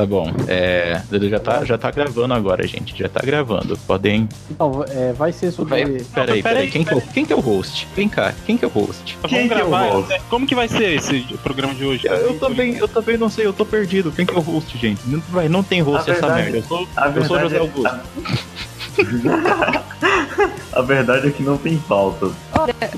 Tá bom. É, já tá, já tá gravando agora, gente. Já tá gravando. Podem. Então, é, vai ser sobre. Vai, peraí, peraí. Quem, que é, quem que é o host? Vem cá, quem que é o host? Quem Vamos que é o gravar. host? Como que vai ser esse programa de hoje? Eu, eu também, eu também não sei, eu tô perdido. Quem que é o host, gente? Não, vai, não tem host A essa verdade- merda. Eu sou, A eu sou verdade José é- Augusto. A verdade é que não tem pauta.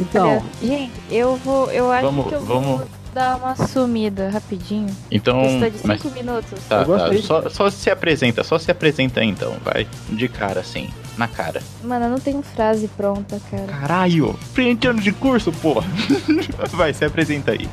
Então, gente, eu vou. Eu acho Vamos- que eu vamos- vou dar uma sumida rapidinho. Então. Questão de 5 Mas, minutos. tá, tá. Só, só se apresenta, só se apresenta aí, então. Vai de cara, assim. Na cara. Mano, eu não tenho frase pronta, cara. Caralho! Frente ano de curso, porra! Vai, se apresenta aí.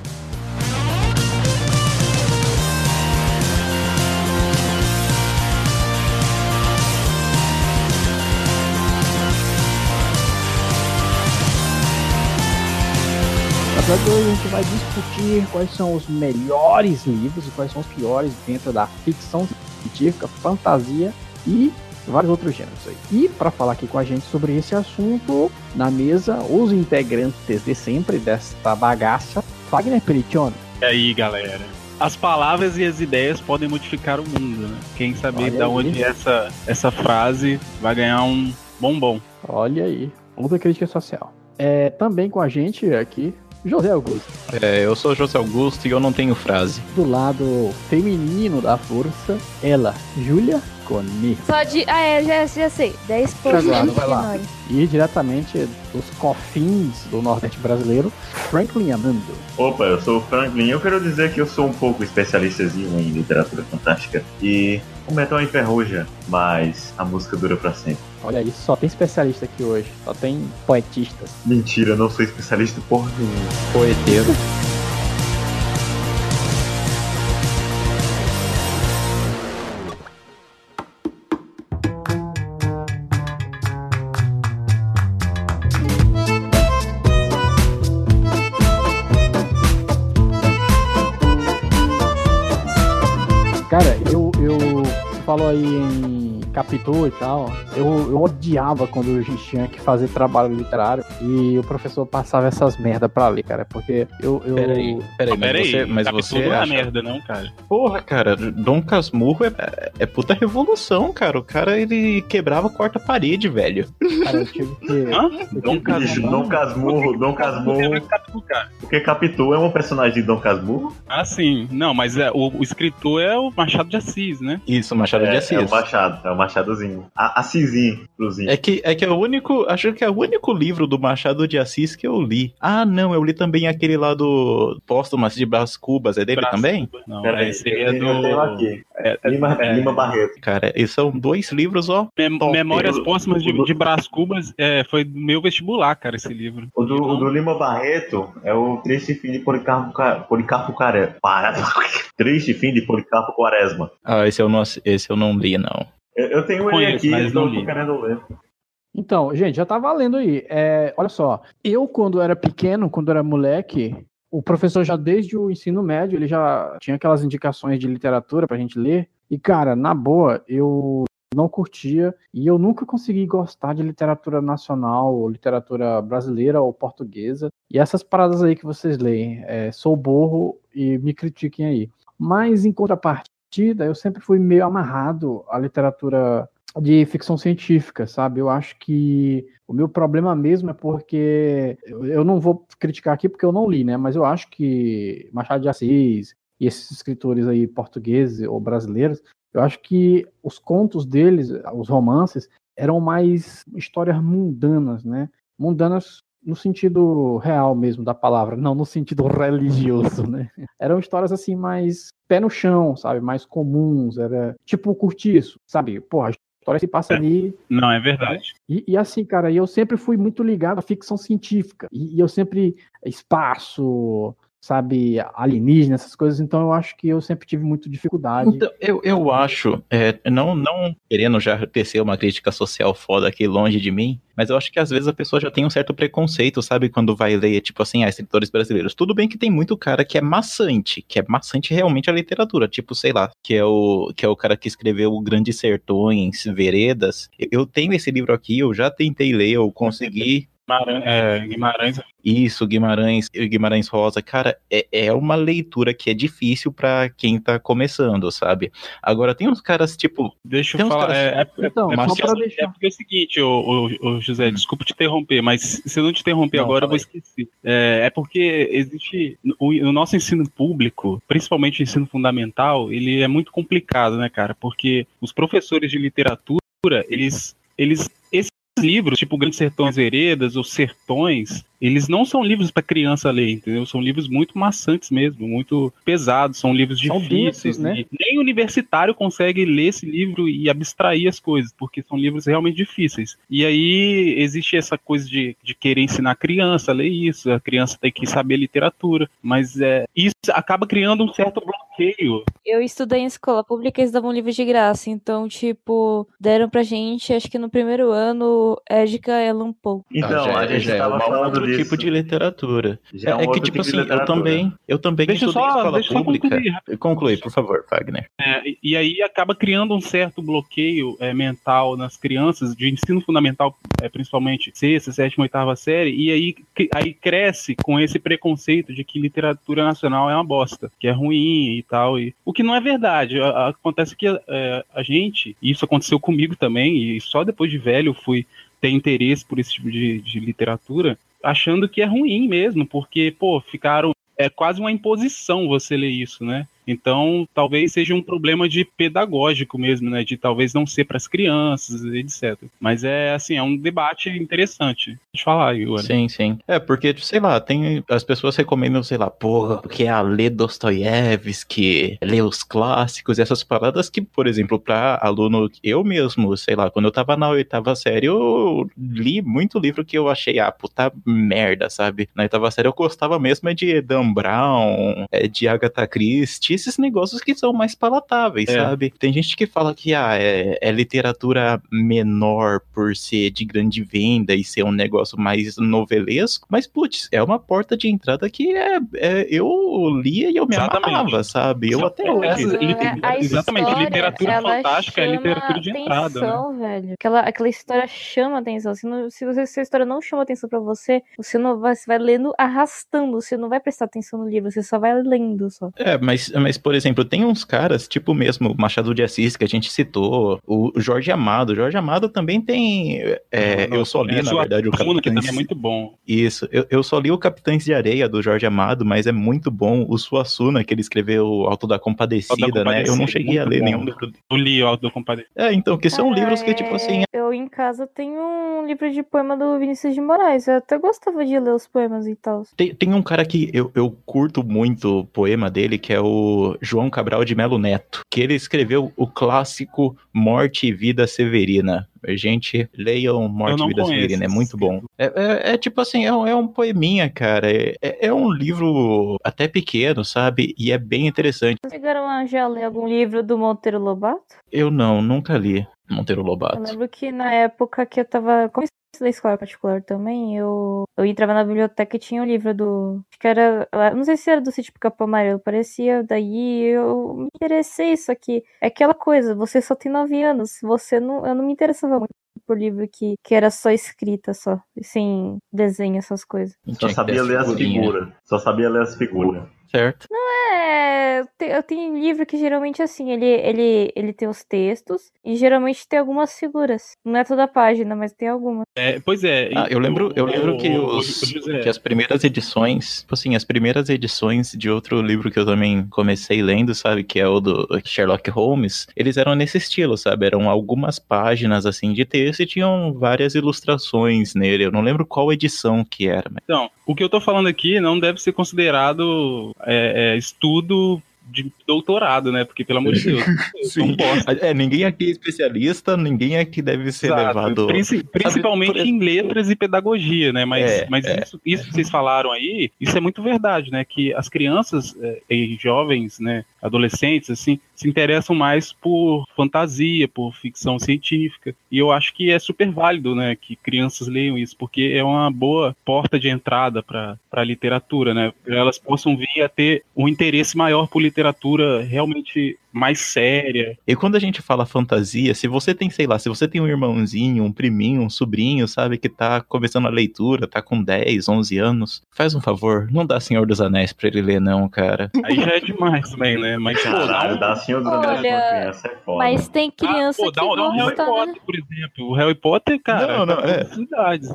Verdade, hoje a gente vai discutir quais são os melhores livros e quais são os piores dentro da ficção científica, fantasia e vários outros gêneros aí. E para falar aqui com a gente sobre esse assunto, na mesa, os integrantes de sempre desta bagaça, Wagner Peritione. E aí, galera? As palavras e as ideias podem modificar o mundo, né? Quem saber Olha da onde essa, essa frase vai ganhar um bombom. Olha aí, outra crítica social. É, também com a gente aqui, José Augusto. É, eu sou José Augusto e eu não tenho frase. Do lado feminino da força, ela, Júlia Coni. Só de. Ah, é, já, já sei. 10 pontos de vai lá. E diretamente dos cofins do Nordeste brasileiro, Franklin Amando. Opa, eu sou o Franklin. Eu quero dizer que eu sou um pouco especialistazinho em literatura fantástica. E o metal enferruja, mas a música dura pra sempre. Olha aí, só tem especialista aqui hoje, só tem poetistas. Mentira, eu não sou especialista porra nenhuma. Poeteiro. Em Capitu e tal. Eu, eu odiava quando a gente tinha que fazer trabalho literário e o professor passava essas merda pra ler, cara. Porque eu. eu Peraí, peraí, mas Pera você, aí, mas Capitu você não é acha... merda, não, cara. Porra, cara, Dom Casmurro é, é puta revolução, cara. O cara, ele quebrava a quarta parede, velho. Cara, eu tive que. Hã? eu Dom Bicho, Dom Casmurro, Dom Casmurro. Porque Capitu é um personagem de Dom Casmurro? Ah, sim. Não, mas é, o, o escritor é o Machado de Assis, né? Isso, Machado de É, Assis. é o Machado, é o Machadozinho. A, Assisinho, inclusive. É que, é que é o único. Acho que é o único livro do Machado de Assis que eu li. Ah, não, eu li também aquele lá do Póstumas de Brás Cubas. É dele Brás também? Cubas. Não, Peraí, esse aí é eu tenho do. aqui. é- é- Lima, é- Lima Barreto. Cara, e são dois livros, ó. Mem- Top. Memórias Póstumas de, de Brás Cubas é, foi meu vestibular, cara, esse livro. O do, o do Lima Barreto é o Triste Fim de Policarpo, Ca- Policarpo Care... Para. Triste Fim de Policarpo Quaresma. Ah, esse eu não, esse eu não li, não. Eu, tenho ele Conheço, aqui, mas então não tô li. querendo ler. Então, gente, já tá valendo aí. É, olha só, eu quando era pequeno, quando era moleque, o professor já desde o ensino médio, ele já tinha aquelas indicações de literatura pra gente ler. E cara, na boa, eu não curtia e eu nunca consegui gostar de literatura nacional, ou literatura brasileira ou portuguesa. E essas paradas aí que vocês leem, é, sou borro e me critiquem aí. Mas em contrapartida, eu sempre fui meio amarrado à literatura de ficção científica, sabe? Eu acho que o meu problema mesmo é porque eu não vou criticar aqui porque eu não li, né? Mas eu acho que Machado de Assis e esses escritores aí portugueses ou brasileiros, eu acho que os contos deles, os romances, eram mais histórias mundanas, né? Mundanas no sentido real mesmo da palavra, não no sentido religioso, né? Eram histórias assim mais pé no chão, sabe? Mais comuns, era tipo Curtiço, sabe? Porra, a história se passa É. ali Não, é verdade. e, e assim, cara, eu sempre fui muito ligado à ficção científica. E, e eu sempre. Espaço, sabe, alienígena, essas coisas. Então eu acho que eu sempre tive muito dificuldade. Então, eu, eu acho, é, não, não querendo já tecer uma crítica social foda aqui longe de mim, mas eu acho que às vezes a pessoa já tem um certo preconceito, sabe? Quando vai ler, tipo assim, ah, escritores brasileiros. Tudo bem que tem muito cara que é maçante, que é maçante realmente a literatura, tipo, sei lá, que é o, que é o cara que escreveu o Grandes Sertões, Veredas. Eu, eu tenho esse livro aqui, eu já tentei ler, eu consegui Guimarães, é, Guimarães Isso, Guimarães, Guimarães Rosa, cara, é, é uma leitura que é difícil pra quem tá começando, sabe? Agora tem uns caras tipo, Deixa eu falar. caras- É, é, Então, é só porque, pra é deixar. porque é o seguinte, ô, ô, ô, José, desculpa te interromper, mas se eu não te interromper Não, agora, eu vou esquecer. É, é porque existe. O, o nosso ensino público, principalmente o ensino fundamental, ele é muito complicado, né, cara? Porque os professores de literatura, eles. eles livros, tipo Grandes Sertões Veredas ou Sertões, eles não são livros para criança ler, entendeu? São livros muito maçantes mesmo, muito pesados, são livros São difíceis, densos, né? Nem universitário consegue ler esse livro e abstrair as coisas, porque são livros realmente difíceis. E aí existe essa coisa de, de querer ensinar a criança a ler isso, a criança tem que saber literatura, mas é, isso acaba criando um certo bloqueio. Eu estudei em escola pública e eles davam livros de graça. Então, tipo, deram pra gente, acho que no primeiro ano, Allan Poe. Então, ah, já, a gente já é tava um falando outro disso. tipo de literatura. Já É, um é que, tipo tipo assim, eu literatura. também, eu também Deixa eu estudei só, escola deixa eu só pública. concluir. Conclui, por favor, Wagner. É, e- aí acaba criando um certo bloqueio é, mental nas crianças de ensino fundamental, é, principalmente sexta, sétima, oitava série, e aí, aí cresce com esse preconceito de que literatura nacional é uma bosta, que é ruim e tal. E, o que não é verdade. A- a- Acontece que é, a gente, e isso aconteceu comigo também, e só depois de velho eu fui ter interesse por esse tipo de, de literatura, achando que é ruim mesmo, porque, pô, ficaram. É quase uma imposição você ler isso, né? Então, talvez seja um problema de pedagógico mesmo, né? De talvez não ser para as crianças, etc. Mas é assim, é um debate interessante. Deixa eu falar, Igor. Sim, sim. É, porque, sei lá, tem. As pessoas recomendam, sei lá, porra, porque é a ler Dostoiévski, ler os clássicos, essas paradas que, por exemplo, pra aluno, eu mesmo, sei lá, quando eu tava na oitava série, eu li muito livro que eu achei, ah, puta merda, sabe? Na oitava série eu gostava mesmo é de Dan Brown, é de Agatha Christie, esses negócios que são mais palatáveis, É. sabe? Tem gente que fala que, ah, é, é literatura menor por ser de grande venda e ser um negócio mais novelesco, mas, putz, é uma porta de entrada que é, é- eu lia e eu me Exatamente. amarrava, sabe? Eu até é, hoje. é, a exatamente, literatura fantástica é literatura de entrada, né? atenção, velho. Aquela, aquela história chama atenção. Se, não, se, você, se a história não chama atenção pra você, você não vai, você vai lendo arrastando. Você não vai prestar atenção no livro, você só vai lendo só. É, mas, mas, por exemplo, tem uns caras, tipo mesmo o Machado de Assis, que a gente citou, o Jorge Amado. O Jorge Amado também tem. é, eu só li, É, na sua verdade, o Funa, que Capitães. também é muito bom. Isso, eu, eu só li o Capitães de Areia do Jorge Amado, mas é muito bom. O Suassuna, que ele escreveu Alto da Compadecida, Alto da né? Eu não Compadecida, cheguei a ler bom. nenhum livro. Eu li o Alto do Compadecido. É, então, que são Cara, livros que, tipo assim, é, Eu em casa tenho um livro de poema do Vinícius de Moraes. Eu até gostava de ler os poemas e tal. Tem, tem um cara que eu, eu curto muito o poema dele, que é o João Cabral de Melo Neto, que ele escreveu o clássico Morte e Vida Severina. Gente, leiam Morte e Vida conheço Severina, é muito bom. É, é- é tipo assim, é, um- é um poeminha, cara. É, é- um livro até pequeno, sabe? E é bem interessante. Vocês chegaram a já ler algum livro do Monteiro Lobato? Eu não, nunca li Monteiro Eu Lobato. lembro que na época que eu tava. Estudei escola particular também, eu, eu entrava na biblioteca e tinha o livro do. Acho que era. Não sei se era do sítio Capão Amarelo, parecia. Daí eu me interessei, só que é aquela coisa, você só tem nove anos. Você não. Eu não me interessava muito por livro que, que era só escrita, só. Sem desenho, essas coisas. Só sabia ler as figuras. Só sabia ler as figuras. Certo? É, eu te- eu tenho livro que geralmente assim, ele, ele, ele tem os textos e geralmente tem algumas figuras. Não é toda a página, mas tem algumas. É, pois é. Ah, eu lembro, eu lembro que, os, que as primeiras edições, tipo assim, as primeiras edições de outro livro que eu também comecei lendo, sabe, que é o do Sherlock Holmes, eles eram nesse estilo, sabe, eram algumas páginas, assim, de texto e tinham várias ilustrações nele, eu não lembro qual edição que era, mas... Então, o que eu tô falando aqui não deve ser considerado é, é, estudo de doutorado, né? Porque, pelo amor de Deus, Sim. É, ninguém aqui é especialista, ninguém aqui deve ser Exato. levado... Princi- principalmente por- em letras e pedagogia, né? Mas, É, mas é. Isso, isso que vocês falaram aí, isso é muito verdade, né? Que as crianças é, e jovens, né? Adolescentes, assim, se interessam mais por fantasia, por ficção científica. E eu acho que é super válido, né? Que crianças leiam isso, porque é uma boa porta de entrada para a literatura, né? Elas possam vir a ter um interesse maior por literatura realmente mais séria. E quando a gente fala fantasia, se você tem, sei lá, se você tem um irmãozinho, um priminho, um sobrinho, sabe, que tá começando a leitura, tá com 10, 11 anos, faz um favor, não dá Senhor dos Anéis pra ele ler, não, cara. Aí já é demais também, né? Mas, pô, dá Caralho, um, dá Senhor dos Anéis Olha, pra criança é foda. Mas tem criança ah, pô, dá, que um- dá um Harry né? Potter, por exemplo. O Harry Potter, cara, Não, não, tá é. idades?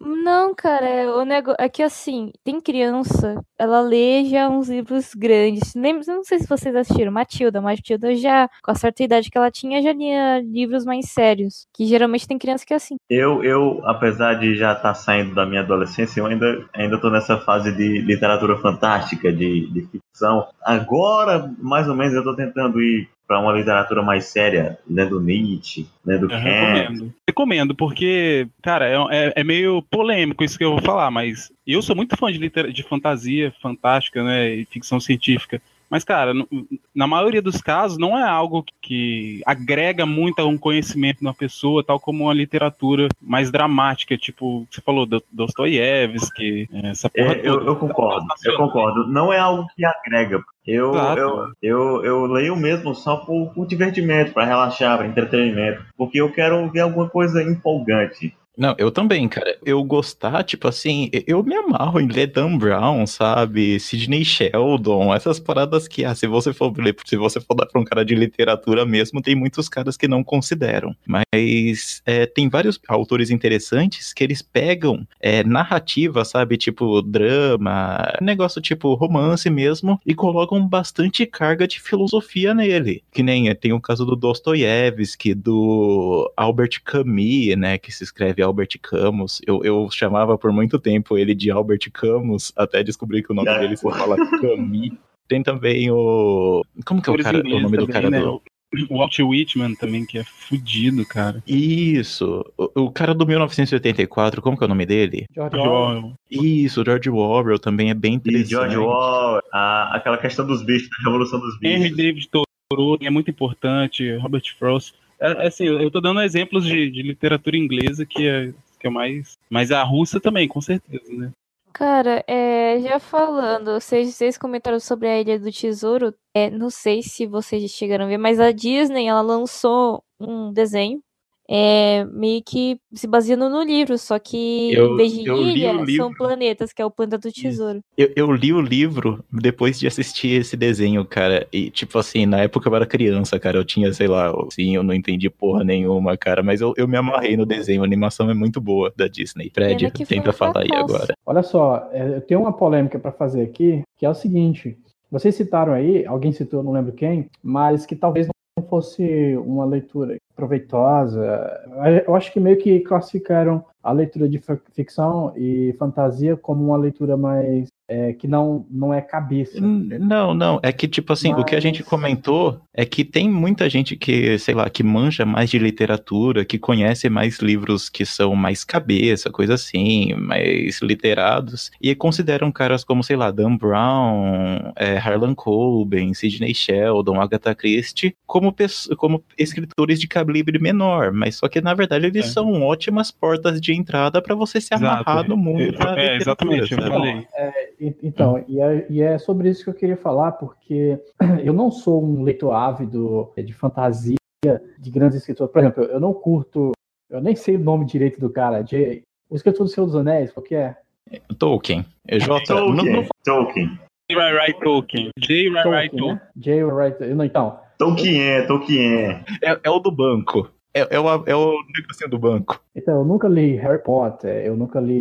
Não, cara, é, o negócio é que assim, tem criança, ela lê já uns livros grandes. Lembra, não sei se vocês assistiram Matilda, Matilda já, com a certa idade que ela tinha, já lia livros mais sérios. Que geralmente tem criança que é assim. Eu, eu, apesar de já estar saindo da minha adolescência, eu ainda, ainda tô nessa fase de literatura fantástica, de, de ficção. Agora, mais ou menos, eu tô tentando ir para uma literatura mais séria, lendo Nietzsche, lendo Kant. recomendo. Recomendo, porque, cara, é, é- é meio polêmico isso que eu vou falar, mas eu sou muito fã de, litera- de fantasia fantástica, né, e ficção científica. Mas, cara, na maioria dos casos, não é algo que agrega muito a um conhecimento na pessoa, tal como uma literatura mais dramática, tipo, você falou, Do- Dostoiévski, essa porra É, eu, eu concordo, eu concordo. Não é algo que agrega. Eu, eu, eu, eu leio mesmo só por, por divertimento, para relaxar, para entretenimento, porque eu quero ver alguma coisa empolgante. Não, eu também, cara. Eu gostar, tipo assim, eu me amarro em ler Dan Brown, sabe? Sidney Sheldon, essas paradas que, ah, se você for ler, se você for dar pra um cara de literatura mesmo, tem muitos caras que não consideram. Mas é, tem vários autores interessantes que eles pegam é, narrativa, sabe? Tipo, drama, negócio tipo romance mesmo, e colocam bastante carga de filosofia nele. Que nem é, tem o caso do Dostoiévski, do Albert Camus, né? Que se escreve Albert Camus. Eu, eu chamava por muito tempo ele de Albert Camus, até descobrir que o nome É. dele se fala Camus. Tem também o. Como que é o, cara, o nome do cara né? do. O Walt Whitman também, que é fudido, cara. Isso, o, o cara do 1984, como que é o nome dele? George Orwell. Isso, o George Orwell também é bem E interessante. George Orwell, a- aquela questão dos bichos, da Revolução dos Henry Bichos. David Thoreau é muito importante, Robert Frost. É, é assim, eu tô dando exemplos de, de literatura inglesa que é, que é mais. Mas a russa também, com certeza, né? Cara, é, já falando, vocês, vocês comentaram sobre a Ilha do Tesouro. É, não sei se vocês chegaram a ver, mas a Disney ela lançou um desenho é, meio que se baseando no livro, só que Eu- em vez de ilha, são livro. planetas, que é o planeta do tesouro. Eu, eu li o livro depois de assistir esse desenho, cara. E, tipo assim, na época eu era criança, cara. Eu tinha, sei lá, sim, eu não entendi porra nenhuma, cara. Mas eu, eu me amarrei no desenho. A animação é muito boa da Disney. Fred, tenta falar aí agora. Olha só, é, eu tenho uma polêmica para fazer aqui, que é o seguinte: vocês citaram aí, alguém citou, não lembro quem, mas que talvez não fosse uma leitura proveitosa. Eu acho que meio que classificaram a leitura de ficção e fantasia como uma leitura mais é, que não não é cabeça. Não, não. É que, tipo assim, o que a gente Mas- comentou é que tem muita gente que, sei lá, que manja mais de literatura, que conhece mais livros que são mais cabeça, coisa assim, mais literados, e consideram caras como, sei lá, Dan Brown, é, Harlan Coben, Sidney Sheldon, Agatha Christie, como, como escritores de calibre menor. Mas só que, na verdade, eles É. são ótimas portas de entrada para você se amarrar Exato. no mundo É, da é, literatura, exatamente, eu falei. E- Então, e é, e é sobre isso que eu queria falar, porque eu não sou um leitor ávido de fantasia de grandes escritores. Por exemplo, eu não curto, eu nem sei o nome direito do cara, J, o escritor do Senhor dos Anéis, qual que é? Tolkien. J. Não, Tolkien. não Tolkien. J. Rai Tolkien. J. Rai Tolkien, Tolkien. né? J. Wright, não, então, Tolkien, Tolkien. É, é o do banco. É, é, o, é o negocinho do banco. então, eu nunca li Harry Potter, eu nunca li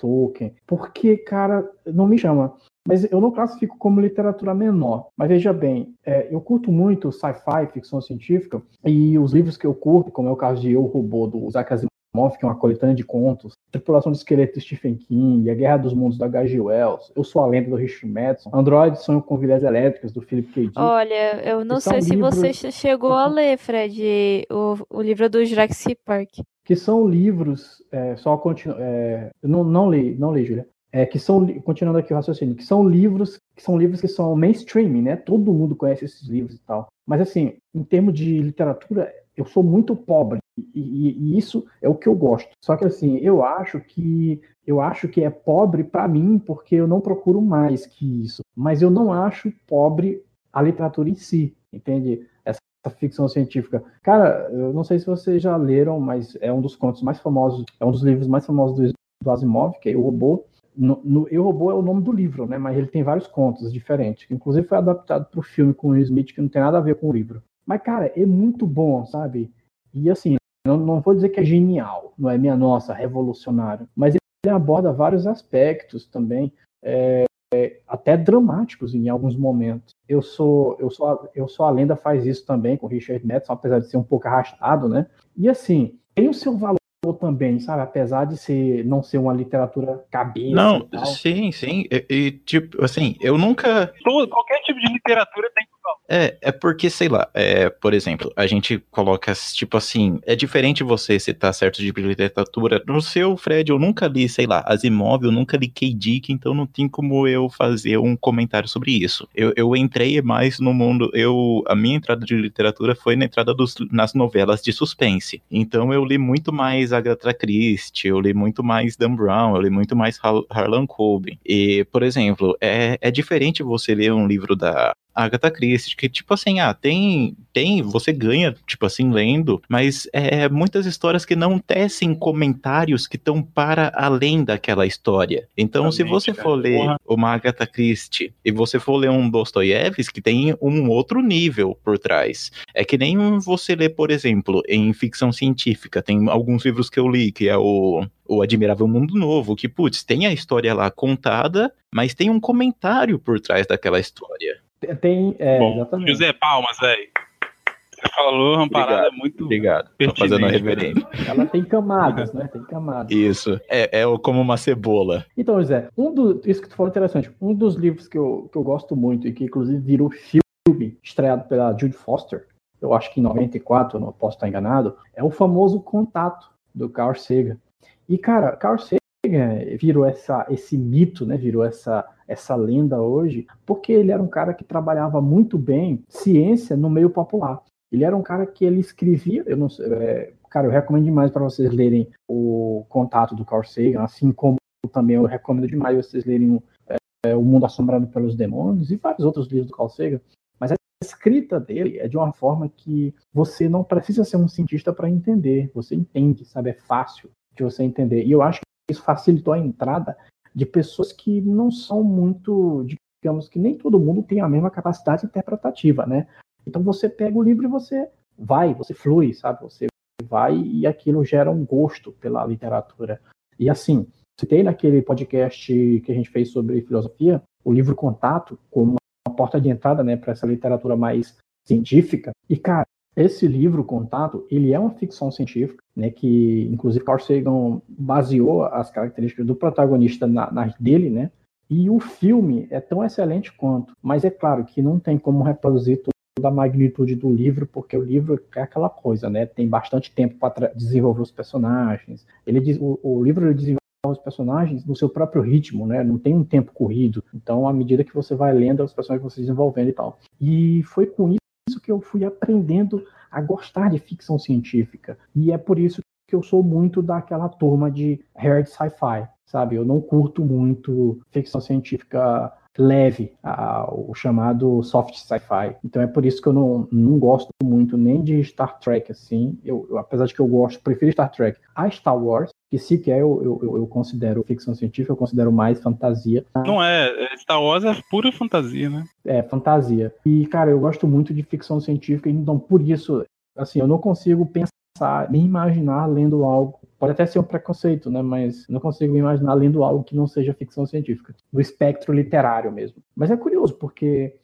Tolkien, porque, cara, não me chama. Mas eu não classifico como literatura menor. Mas veja bem, é, eu curto muito sci-fi, ficção científica, e os livros que eu curto, como é o caso de Eu, Robô, do Isaac Asimov, que é uma coletânea de contos, Tripulação de Esqueleto do Stephen King, A Guerra dos Mundos da H.G. Wells, Eu Sou a Lenda do Richard Madison, Android Sonho com Vidas Elétricas do Philip K. Dick. Olha, eu não sei se você livros- che- chegou a ler, Fred, o, o livro do Jurassic Park. Que são livros, é, só continu, é, não, não li, não li, Julia, é, que são, continuando aqui o raciocínio, que são livros, que são livros que são mainstream, né? Todo mundo conhece esses livros e tal. Mas assim, em termos de literatura, eu sou muito pobre e, e- e isso é o que eu gosto. Só que assim, eu acho que eu acho que é pobre para mim porque eu não procuro mais que isso. Mas eu não acho pobre a literatura em si. entende? Ficção científica. Cara, eu não sei se vocês já leram, mas é um dos contos mais famosos, é um dos livros mais famosos do, do Asimov, que é O Robô. No, no, Robô é o nome do livro, né? Mas ele tem vários contos diferentes, inclusive foi adaptado para o filme com o Will Smith, que não tem nada a ver com o livro. Mas, cara, é muito bom, sabe? E assim, não, não vou dizer que é genial, não é minha nossa, revolucionário, mas ele aborda vários aspectos também. É, é, até dramáticos em alguns momentos. Eu sou, eu sou, eu sou a lenda faz isso também com Richard Madison, apesar de ser um pouco arrastado, né? E assim tem o seu valor também, sabe? Apesar de ser não ser uma literatura cabeça. Não, sim, sim. E, e, tipo, assim, eu nunca. Todo, qualquer tipo de literatura tem é, é porque, sei lá, é, por exemplo, a gente coloca, tipo assim, é diferente você citar certo tipo de literatura. No seu, Fred, eu nunca li, sei lá, Asimov, eu nunca li K. Dick, então não tem como eu fazer um comentário sobre isso. Eu, eu entrei mais no mundo, eu, a minha entrada de literatura foi na entrada dos, nas novelas de suspense. Então eu li muito mais Agatha Christie, eu li muito mais Dan Brown, eu li muito mais Harlan Coben. E, por exemplo, é, é diferente você ler um livro da Agatha Christie, que tipo assim, ah, tem, tem, você ganha, tipo assim, lendo, mas é muitas histórias que não tecem comentários que estão para além daquela história. Então, Realmente, se você cara, for ler porra. uma Agatha Christie e você for ler um Dostoiévski, tem um outro nível por trás. É que nem você lê, por exemplo, em ficção científica, tem alguns livros que eu li, que é o o Admirável Mundo Novo, que, putz, tem a história lá contada, mas tem um comentário por trás daquela história. Tem, é, Bom, exatamente. José Palmas, velho. Você falou uma obrigado, parada muito. Obrigado. Tô fazendo a reverência. Ela tem camadas, né? Tem camadas. Isso. É, é como uma cebola. Então, José, um do, isso que tu falou é interessante. Um dos livros que eu, que eu gosto muito e que inclusive virou filme estreado pela Jude Foster, eu acho que em 94, não posso estar enganado, é o famoso Contato do Carl Sagan. E, cara, Carl Sagan virou essa, esse mito, né? Virou essa essa lenda hoje, porque ele era um cara que trabalhava muito bem ciência no meio popular. Ele era um cara que ele escrevia, eu não sei, é, cara, eu recomendo demais para vocês lerem o Contato do Carl Sagan, assim como também eu recomendo demais vocês lerem é, O Mundo Assombrado pelos Demônios e vários outros livros do Carl Sagan. Mas a escrita dele é de uma forma que você não precisa ser um cientista para entender, você entende, sabe? É fácil de você entender. E eu acho que isso facilitou a entrada de pessoas que não são muito, digamos que nem todo mundo tem a mesma capacidade interpretativa, né? Então você pega o livro e você vai, você flui, sabe? Você vai e aquilo gera um gosto pela literatura. E assim, citei naquele podcast que a gente fez sobre filosofia, o livro Contato como uma porta de entrada, né, para essa literatura mais científica. E cara, esse livro, Contato, ele é uma ficção científica, né, que inclusive Carl Sagan baseou as características do protagonista na, dele, né, e o filme é tão excelente quanto, mas é claro que não tem como reproduzir toda a magnitude do livro, porque o livro é aquela coisa, né, tem bastante tempo para desenvolver os personagens, ele o, o livro desenvolve os personagens no seu próprio ritmo, né? Não tem um tempo corrido. Então, à medida que você vai lendo, os personagens vão se desenvolvendo e tal. E foi com isso que eu fui aprendendo a gostar de ficção científica. E é por isso que eu sou muito daquela turma de hard sci-fi, sabe? Eu não curto muito ficção científica leve, o chamado soft sci-fi. Então é por isso que eu não, não gosto muito nem de Star Trek, assim. Eu, eu, apesar de que eu gosto, prefiro Star Trek a Star Wars, que sequer eu, eu, eu considero ficção científica, eu considero mais fantasia. Não é, é, Star Wars é pura fantasia, né? É, fantasia. E, cara, eu gosto muito de ficção científica, então por isso, assim, eu não consigo pensar, nem imaginar lendo algo. Pode até ser um preconceito, né? Mas não consigo imaginar lendo algo que não seja ficção científica, do espectro literário mesmo. Mas é curioso, porque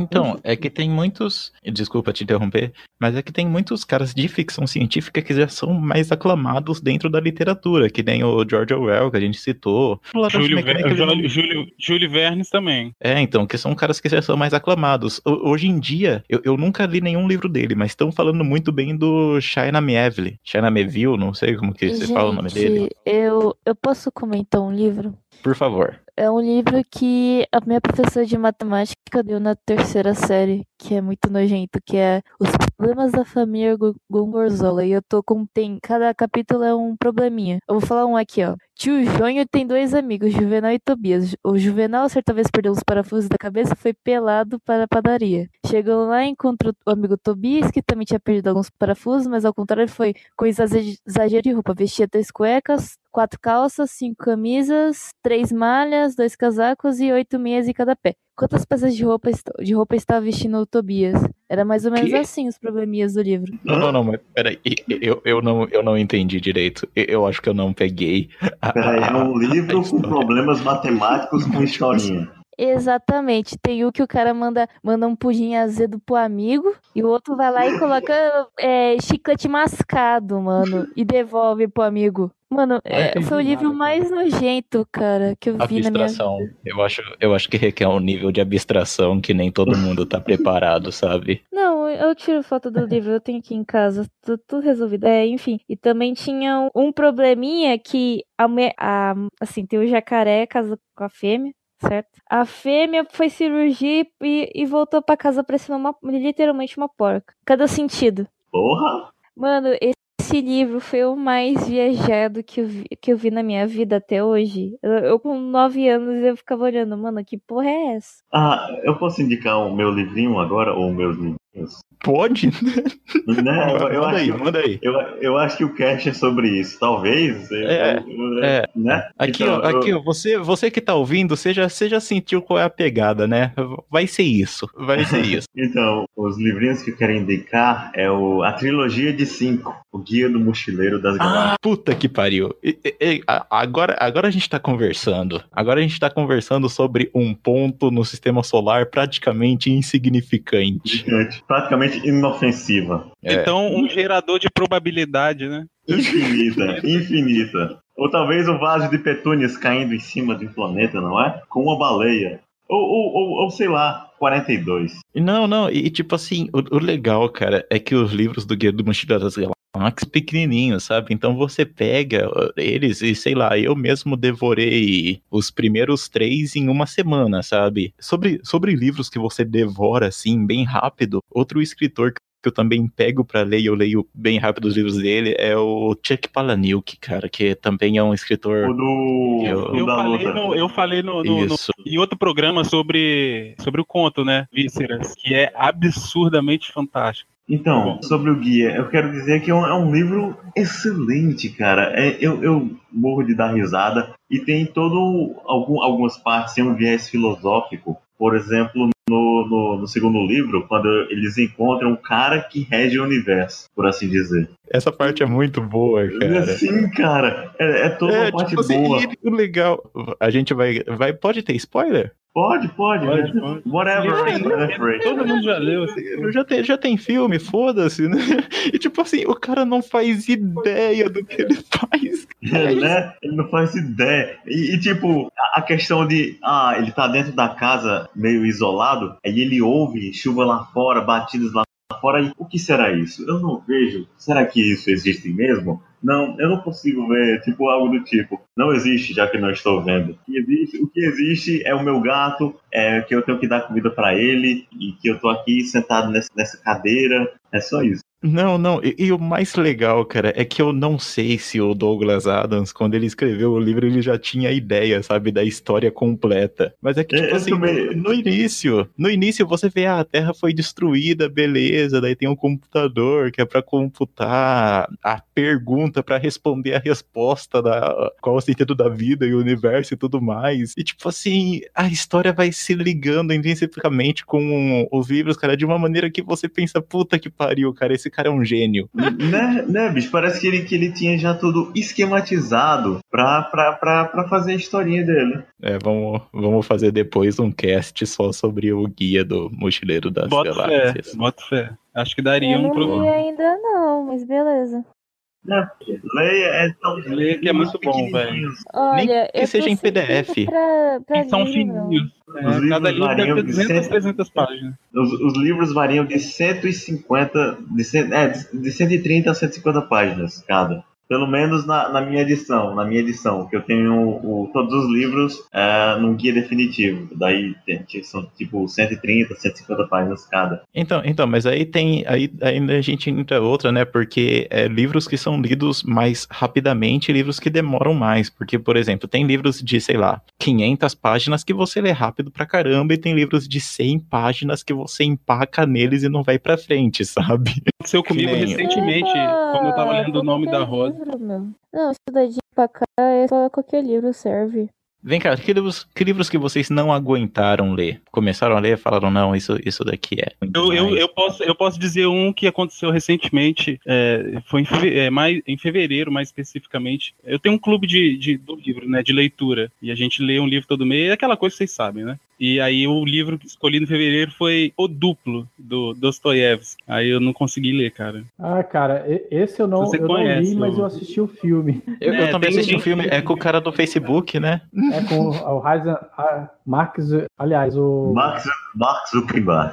então, é que tem muitos. Desculpa te interromper, mas é que tem muitos caras de ficção científica que já são mais aclamados dentro da literatura, que nem o George Orwell, que a gente citou. Júlio, Ver, Júlio, Júlio, Júlio Vernes também. É, então, que são caras que já são mais aclamados. Hoje em dia, eu, eu nunca li nenhum livro dele, mas estão falando muito bem do China Mieville. China Mieville, não sei como que você fala o nome dele. Eu, eu posso comentar um livro? Por favor. É um livro que a minha professora de matemática deu na terceira série, que é muito nojento, que é Os Problemas da Família Gorgonzola. E eu tô com. Tem, cada capítulo é um probleminha. Eu vou falar um aqui, ó. Tio Jonho tem dois amigos, Juvenal e Tobias. O Juvenal certa vez perdeu os parafusos da cabeça e foi pelado para a padaria. Chegou lá e encontrou o amigo Tobias, que também tinha perdido alguns parafusos, mas ao contrário foi com exage- exagero de roupa. Vestia três cuecas, quatro calças, cinco camisas, três malhas, dois casacos e oito meias em cada pé. Quantas peças de roupa, est- de roupa estava vestindo o Tobias? Era mais ou menos Que? assim os probleminhas do livro. Não, não, não, mas peraí, eu, eu, não, eu não entendi direito. Eu, eu acho que eu não peguei. a- Peraí, é um a- livro com problemas matemáticos com historinha. Exatamente. Tem o que o cara manda, manda um pudim azedo pro amigo e o outro vai lá e coloca é, chiclete mascado, mano, e devolve pro amigo. Mano, é, foi o livro nada, mais nojento, cara, que eu vi na minha Abstração. Eu acho, eu acho que requer um nível de abstração que nem todo mundo tá preparado, sabe? Não, eu tiro foto do livro, eu tenho aqui em casa, tudo, tudo resolvido. É, enfim. E também tinha um, probleminha que a, a- assim, tem o jacaré casou com a fêmea, certo? A fêmea foi cirurgia e, e voltou pra casa parecendo uma, literalmente uma porca. Cada sentido. Porra! Mano, esse livro foi o mais viajado que eu vi, que eu vi na minha vida até hoje. Eu, eu com nove anos eu ficava olhando, mano, que porra é essa? Ah, eu posso indicar o meu livrinho agora, ou meus livrinhos? Pode? Né? Eu, eu manda acho aí, manda aí. Eu, eu acho que o cast é sobre isso. Talvez. É, eu- é. Né? Aqui, Então, ó, aqui, você, você que tá ouvindo, você já, você já sentiu qual é a pegada, né? Vai ser isso, vai ser isso. Então, os livrinhos que eu quero indicar é o, a trilogia de cinco, o Guia do Mochileiro das Galáxias. Ah, puta que pariu. E- e- agora, agora a gente tá conversando. Agora a gente tá conversando sobre um ponto no sistema solar praticamente insignificante. Gigante, praticamente inofensiva, É. Então, um gerador de probabilidade, né? infinita, infinita. Ou talvez o vaso de petúnias caindo em cima de um planeta, não é? Com uma baleia. Ou, ou, ou, ou sei lá, 42. Não, não, e tipo assim, o, o legal, cara, é que os livros do Guia do Mochileiro das Galáxias pequenininhos, sabe? Então você pega eles e sei lá, eu mesmo devorei os primeiros três em uma semana, sabe? Sobre, sobre livros que você devora assim, bem rápido, outro escritor que eu também pego pra ler e eu leio bem rápido os livros dele é o Chuck Palahniuk, cara, que também é um O escritor. do. Eu- do Eu da falei, no, eu falei no, no- no- em outro programa sobre, sobre o conto, né? Vísceras, que é absurdamente fantástico. Então, sobre o guia, eu quero dizer que é um, é um livro excelente, cara. É, eu, eu morro de dar risada e tem todo algum, algumas partes tem um viés filosófico. Por exemplo, no, no, no segundo livro, quando eles encontram um cara que rege o universo, por assim dizer. Essa parte é muito boa, cara. Sim, cara, é, é toda uma parte tipo assim, boa. legal, a gente vai, vai, pode ter spoiler? Pode, pode, Pode, né? pode. Whatever, afraid. Todo mundo já leu. assim. Já tem, já tem filme, foda-se, né? E tipo assim, o cara não faz ideia do que ele faz. né? Ele não faz ideia. E, e, tipo, a- a questão de. Ah, ele tá dentro da casa meio isolado, aí ele ouve chuva lá fora, batidas lá fora, o que será isso? Eu não vejo. Será que isso existe mesmo? Não, eu não consigo ver, tipo, algo do tipo. Não existe, já que não estou vendo. O que existe, o que existe é o meu gato, é que eu tenho que dar comida pra ele, e que eu tô aqui sentado nessa, nessa cadeira. É só isso. Não, não, e, e o mais legal, cara, é que eu não sei se o Douglas Adams, quando ele escreveu o livro, ele já tinha a ideia, sabe, da história completa. Mas é que, É, tipo eu assim, também- no início, no início você vê, ah, a Terra foi destruída, beleza, daí tem um computador que é pra computar a pergunta, pra responder a resposta da qual é o sentido da vida e o universo e tudo mais. E, tipo assim, a história vai se ligando intrinsecamente com os livros, cara, de uma maneira que você pensa, puta que pariu, cara, esse cara é um gênio. né, né, bicho? Parece que ele, que ele tinha já tudo esquematizado pra, pra, pra, pra fazer a historinha dele. É, vamos, vamos fazer depois um cast só sobre o guia do Mochileiro das Bota fé, Galáxias. bota fé. Acho que daria Eu um programa. ainda não, mas beleza. Né? Leia é tão. Leia que é muito bom, pequenininhos. Olha, que eu seja em PDF. Pra, pra E são fininhos. Os É, livros cada livro variam deve ter de 200, cem- 300 páginas. Os, os livros variam de 150, de, cem- é, de 130 a 150 páginas cada. Pelo menos na, na minha edição, na minha edição, que eu tenho o, todos os livros é, num guia definitivo. Daí tem, são tipo 130, 150 páginas cada. Então, então mas aí tem. Aí ainda a gente entra outra, né? Porque é, livros que são lidos mais rapidamente e livros que demoram mais. Porque, por exemplo, tem livros de, sei lá, 500 páginas que você lê rápido pra caramba, e tem livros de 100 páginas que você empaca neles e não vai pra frente, sabe? Aconteceu comigo recentemente, quando eu tava lendo o nome da Rosa. Livro, meu. Não, estudadinho pra cá é só qualquer livro serve. Vem cá, que livros, que livros que vocês não aguentaram ler? Começaram a ler e falaram, não, isso, isso daqui é. Eu, eu, eu, posso, eu posso dizer um que aconteceu recentemente, é, foi em, é, mais, em fevereiro, mais especificamente. Eu tenho um clube de, de, do livro, né, de leitura, e a gente lê um livro todo mês, é aquela coisa que vocês sabem, né? E aí o livro que escolhi em fevereiro foi O Duplo, do Dostoiévski. Aí eu não consegui ler, cara. Ah, cara, esse eu não, Você eu não conhece li, mas o- eu assisti o filme. Eu, eu É, também assisti um filme, é com o cara do Facebook, né? É com o Mark, Zu- aliás, o Mark, Zu- Mark Zuckerberg.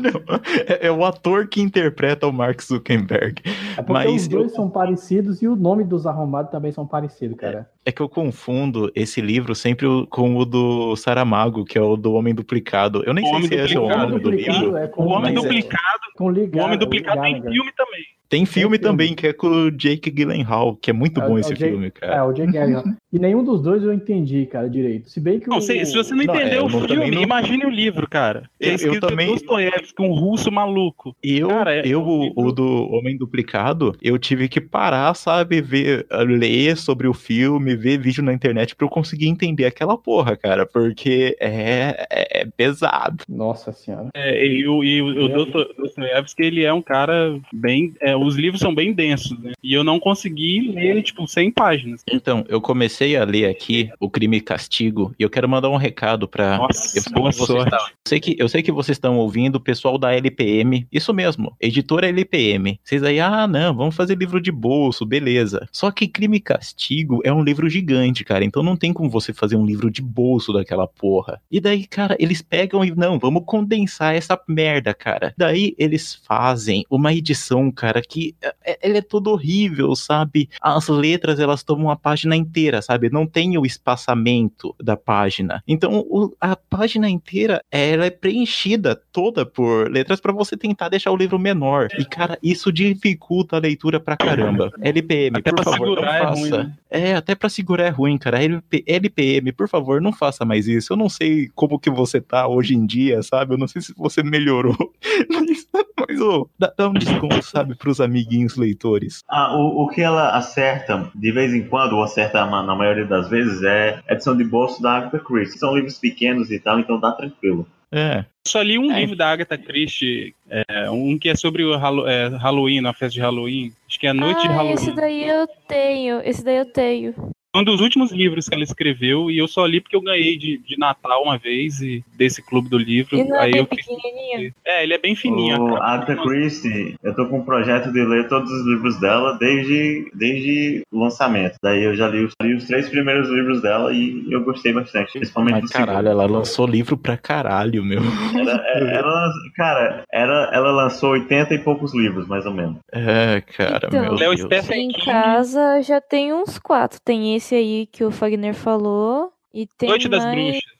Não, é, é o ator que interpreta o Mark Zuckerberg. É porque Mas os dois eu- são parecidos e o nome dos arrombados também são parecidos, cara. É que eu confundo esse livro sempre o- com o do Saramago, que é o do Homem Duplicado. Eu nem O sei Homem se esse é o Duplicado, nome do Duplicado livro. é com O Homem Mas é- Duplicado, com o ligar, Homem Duplicado tem ligar, filme também. Tem filme filme. também, que é com o Jake Gyllenhaal, que é muito É, bom é esse Jake- filme, É, cara. o Jake Gyllenhaal. E nenhum dos dois eu entendi, cara, direito. Se bem que Não, o... se, se você não Não, é, entendeu eu o filme, não- imagine o livro, cara. Eu- É eu escrito também- Dostoiévski, um russo maluco. Eu, Cara, é eu um o, do Homem Duplicado, eu tive que parar, sabe, ver, ler sobre o filme, ver vídeo na internet pra eu conseguir entender aquela porra, cara, porque é, é, é pesado. Nossa senhora. É, e o, e o, o É. Dosto- Dostoiévski, ele é um cara bem. É, os livros são bem densos, né? E eu não consegui ler, tipo, 100 páginas. Então, eu comecei a ler aqui O Crime e Castigo, e eu quero mandar um recado pra. Nossa, Eu boa sorte. tá- eu sei que, eu sei que vocês estão ouvindo o pessoal da LPM. Isso mesmo, editora LPM. Vocês aí, ah, não, vamos fazer livro de bolso, beleza. Só que Crime e Castigo é um livro gigante, cara. Então não tem como você fazer um livro de bolso daquela porra. E daí, cara, eles pegam e, não, vamos condensar essa merda, cara. Daí eles fazem uma edição, cara, que é, é- ela é toda horrível, sabe? As letras, elas tomam a página inteira, sabe? Não tem o espaçamento da página. Então, o- a página inteira, ela é preenchida toda por letras pra você tentar deixar o livro menor. E, cara, isso dificulta a leitura pra caramba. LPM, Até por pra favor, não segurar é ruim, faça. né? É, até pra segurar é ruim, cara. LP, LPM, por favor, não faça mais isso. Eu não sei como que você tá hoje em dia, sabe? Eu não sei se você melhorou. Mas, mas ô, dá, dá um desconto, sabe, pros amiguinhos leitores. Ah, o, o que ela acerta de vez em quando, ou acerta na maioria das vezes, é edição de bolso da Agatha Christie. São livros pequenos e tal, então dá tranquilo. É. Só li um É. livro da Agatha Christie, é, um que é sobre o Hallo- é, Halloween, a festa de Halloween. Acho que é a Noite de ah, Halloween. esse daí eu tenho, esse daí eu tenho. Um dos últimos livros que ela escreveu, e eu só li porque eu ganhei de, de Natal uma vez, e desse clube do livro. E não é aí bem eu pequenininho? É, ele é bem fininho. O. Agatha Christie, eu tô com um projeto de ler todos os livros dela desde, desde o lançamento. Daí eu já li os, li os três primeiros livros dela e eu gostei bastante, principalmente Mas do caralho, ela lançou livro pra caralho, meu. segundo. Ela, ela, cara, era, ela lançou 80 e poucos livros, mais ou menos. É, cara, Então, meu é Deus. Em casa já tem uns quatro. Tem esse aí que o Fagner falou. E tem Noite das mais... Bruxas.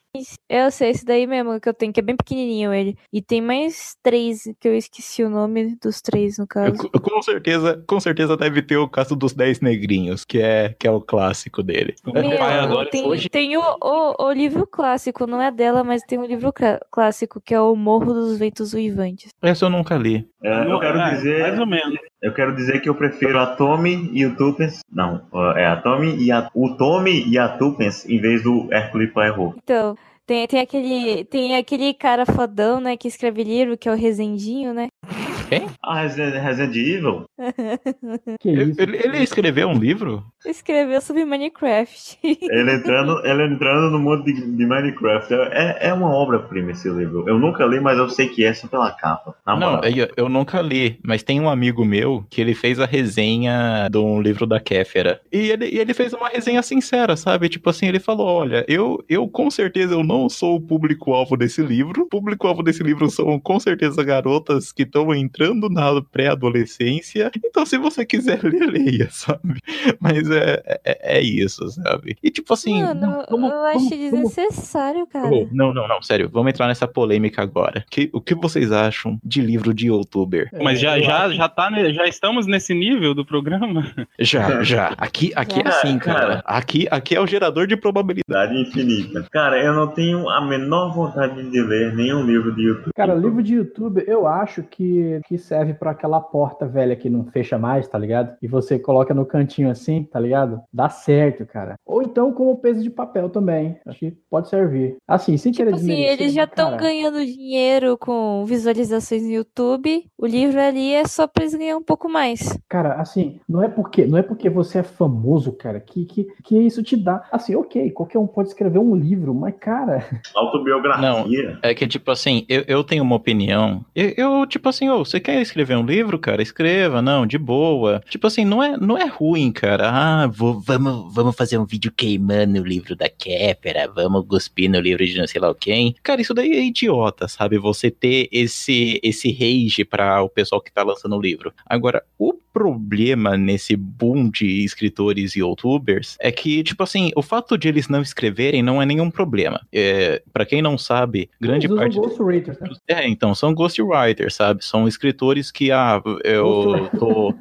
Eu sei, esse daí mesmo que eu tenho, que é bem pequenininho ele. E tem mais três, que eu esqueci o nome dos três, no Eu- caso. com certeza, com certeza deve ter o caso dos Dez Negrinhos, que é, que é o clássico dele. Meu pai adora Meu, tem, hoje. tem o, o, o livro clássico, não é dela, mas tem um livro clá- clássico que é o Morro dos Ventos Uivantes. Essa eu nunca li. É, eu quero é, dizer. Mais ou menos. Eu quero dizer que eu prefiro a Tommy e o Tupens. Não, é a Tommy e a. O Tommy e a Tupens em vez do Hercule Poirot. Então, tem, tem, aquele, tem aquele cara fodão, né, que escreve livro, que é o Rezendinho, né? Ah, Resident, Resident Evil? Que Ele, isso? ele- ele escreveu um livro? Escreveu sobre Minecraft. Ele entrando, ele entrando no mundo de, de Minecraft. É, é uma obra-prima esse livro. Eu nunca li, mas eu sei que é só pela capa. Na Não, eu, eu nunca li, mas tem um amigo meu que ele fez a resenha de um livro da Kéfera. E ele, e ele fez uma resenha sincera, sabe? Tipo assim, ele falou: olha, eu, eu com certeza eu não sou o público-alvo desse livro. O público-alvo desse livro são com certeza garotas que estão entrando entrando na pré-adolescência. Então, se você quiser ler, leia, sabe? Mas é, é, é isso, sabe? E tipo assim. Mano, vamos- eu acho vamos- vamos- desnecessário, cara. Oh, não, não, não, sério, vamos entrar nessa polêmica agora. Que, o que vocês acham de livro de youtuber? Mas já, É, eu já, acho- já, tá, ne- já estamos nesse nível do programa? Já, já. Aqui, aqui é Já. assim, cara. Aqui, aqui é o gerador de probabilidade. Idade infinita. Cara, eu não tenho a menor vontade de ler nenhum livro de YouTube. Cara, livro de YouTube, eu acho que, que serve pra aquela porta velha que não fecha mais, tá ligado? E você coloca no cantinho assim, tá ligado? Dá certo, cara. Ou então como peso de papel também. Acho que pode servir. Assim, sem querer Tipo assim, desmerecer, eles já mas, estão ganhando dinheiro com visualizações no YouTube. O livro ali é só pra eles ganharem um pouco mais. Cara, assim, não é porque não é porque você é famoso, cara, que, que, que isso te dá. Assim, ok, qualquer um pode escrever um livro, mas, cara, Autobiografia. É que, tipo assim, eu, eu tenho uma opinião. Eu, eu, tipo assim, ô, você quer escrever um livro, cara? Escreva, não, de boa. Tipo assim, não é, não é ruim, cara. Ah, vou, vamos, vamos fazer um vídeo queimando o livro da Kéfera, vamos cuspir no livro de não sei lá quem. Cara, isso daí é idiota, sabe? Você ter esse, esse rage para o pessoal que tá lançando o livro. Agora, o problema nesse boom de escritores e youtubers é que, tipo assim, o fato de eles não escreverem não é nenhum problema. É, para quem não sabe, grande eles parte. Ghostwriters, né? É, então, são ghostwriters, sabe? São escritores que, ah, eu tô.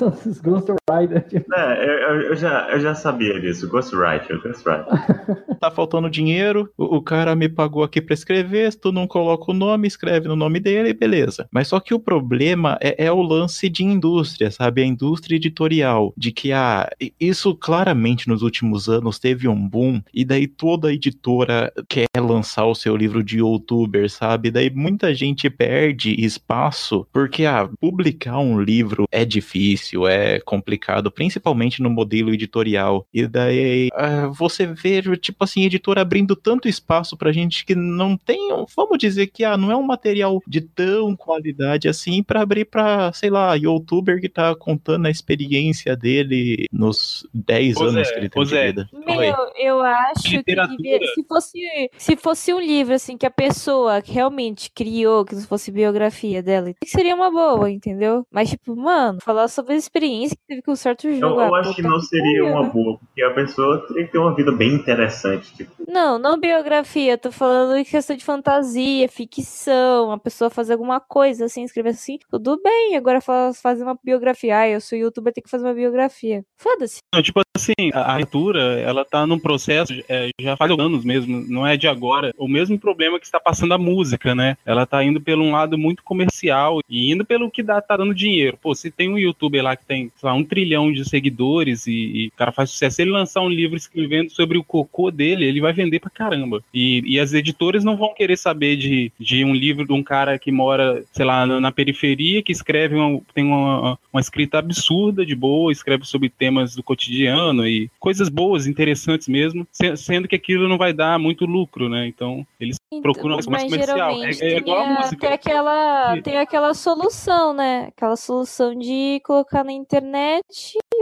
São esses Ghostwriters. tipo, É, eu, eu já, eu já sabia disso. Ghostwriter, Ghostwriter. tá faltando dinheiro, o, o cara me pagou aqui pra escrever, se tu não coloca o nome, escreve no nome dele, beleza. Mas só que o problema é, é o lance de indústria, sabe? A indústria editorial. De que, ah, isso claramente nos últimos anos teve um boom, e daí toda editora quer lançar o seu livro de youtuber, sabe? Daí muita gente perde espaço, porque, ah, publicar um livro é difícil, é complicado, principalmente no modelo editorial. E daí ah, você vê, tipo assim, editora abrindo tanto espaço pra gente que não tem, um- vamos dizer que ah, não é um material de tão qualidade assim pra abrir pra, sei lá, youtuber que tá contando a experiência dele nos 10 Ô, anos que ele tem ô, de Zé, vida. Meu, eu acho que Literatura. devia, se fosse se fosse um livro assim que a pessoa realmente criou, que não fosse biografia dela, seria uma boa, entendeu? Mas tipo, mano, falar sobre a experiência que teve com certo Eu, jogo. eu ah, acho que não seria uma boa, porque a pessoa teria que ter uma vida bem interessante. Tipo, Não, não biografia, tô falando em questão de fantasia, ficção, a pessoa fazer alguma coisa assim, escrever assim, tudo bem. Agora fa- fazer uma biografia, ah, eu sou youtuber, tem que fazer uma biografia. Foda-se. Tipo assim, a a leitura, ela tá num processo, é, já faz anos mesmo, não é de agora. O mesmo problema que está passando a música, né? Ela tá indo pelo um lado muito comercial e indo pelo que dá, tá dando dinheiro. Pô, se tem um youtuber lá que tem, sei lá, um trilhão de seguidores e, e o cara faz sucesso, se ele lançar um livro escrevendo sobre o cocô dele, ele vai vender pra caramba. E, e as editoras não vão querer saber de, de um livro de um cara que mora, sei lá, na, periferia, que escreve, uma, tem uma, uma escrita absurda, de boa, escreve sobre temas do cotidiano e coisas boas, interessantes mesmo, se- sendo que aquilo não vai dar muito lucro, né? Então, eles procuram algo mais comercial. geralmente É- é igual a tem, música. Tem aquela, Que- tem aquela solução, né? Aquela solução de colocar na internet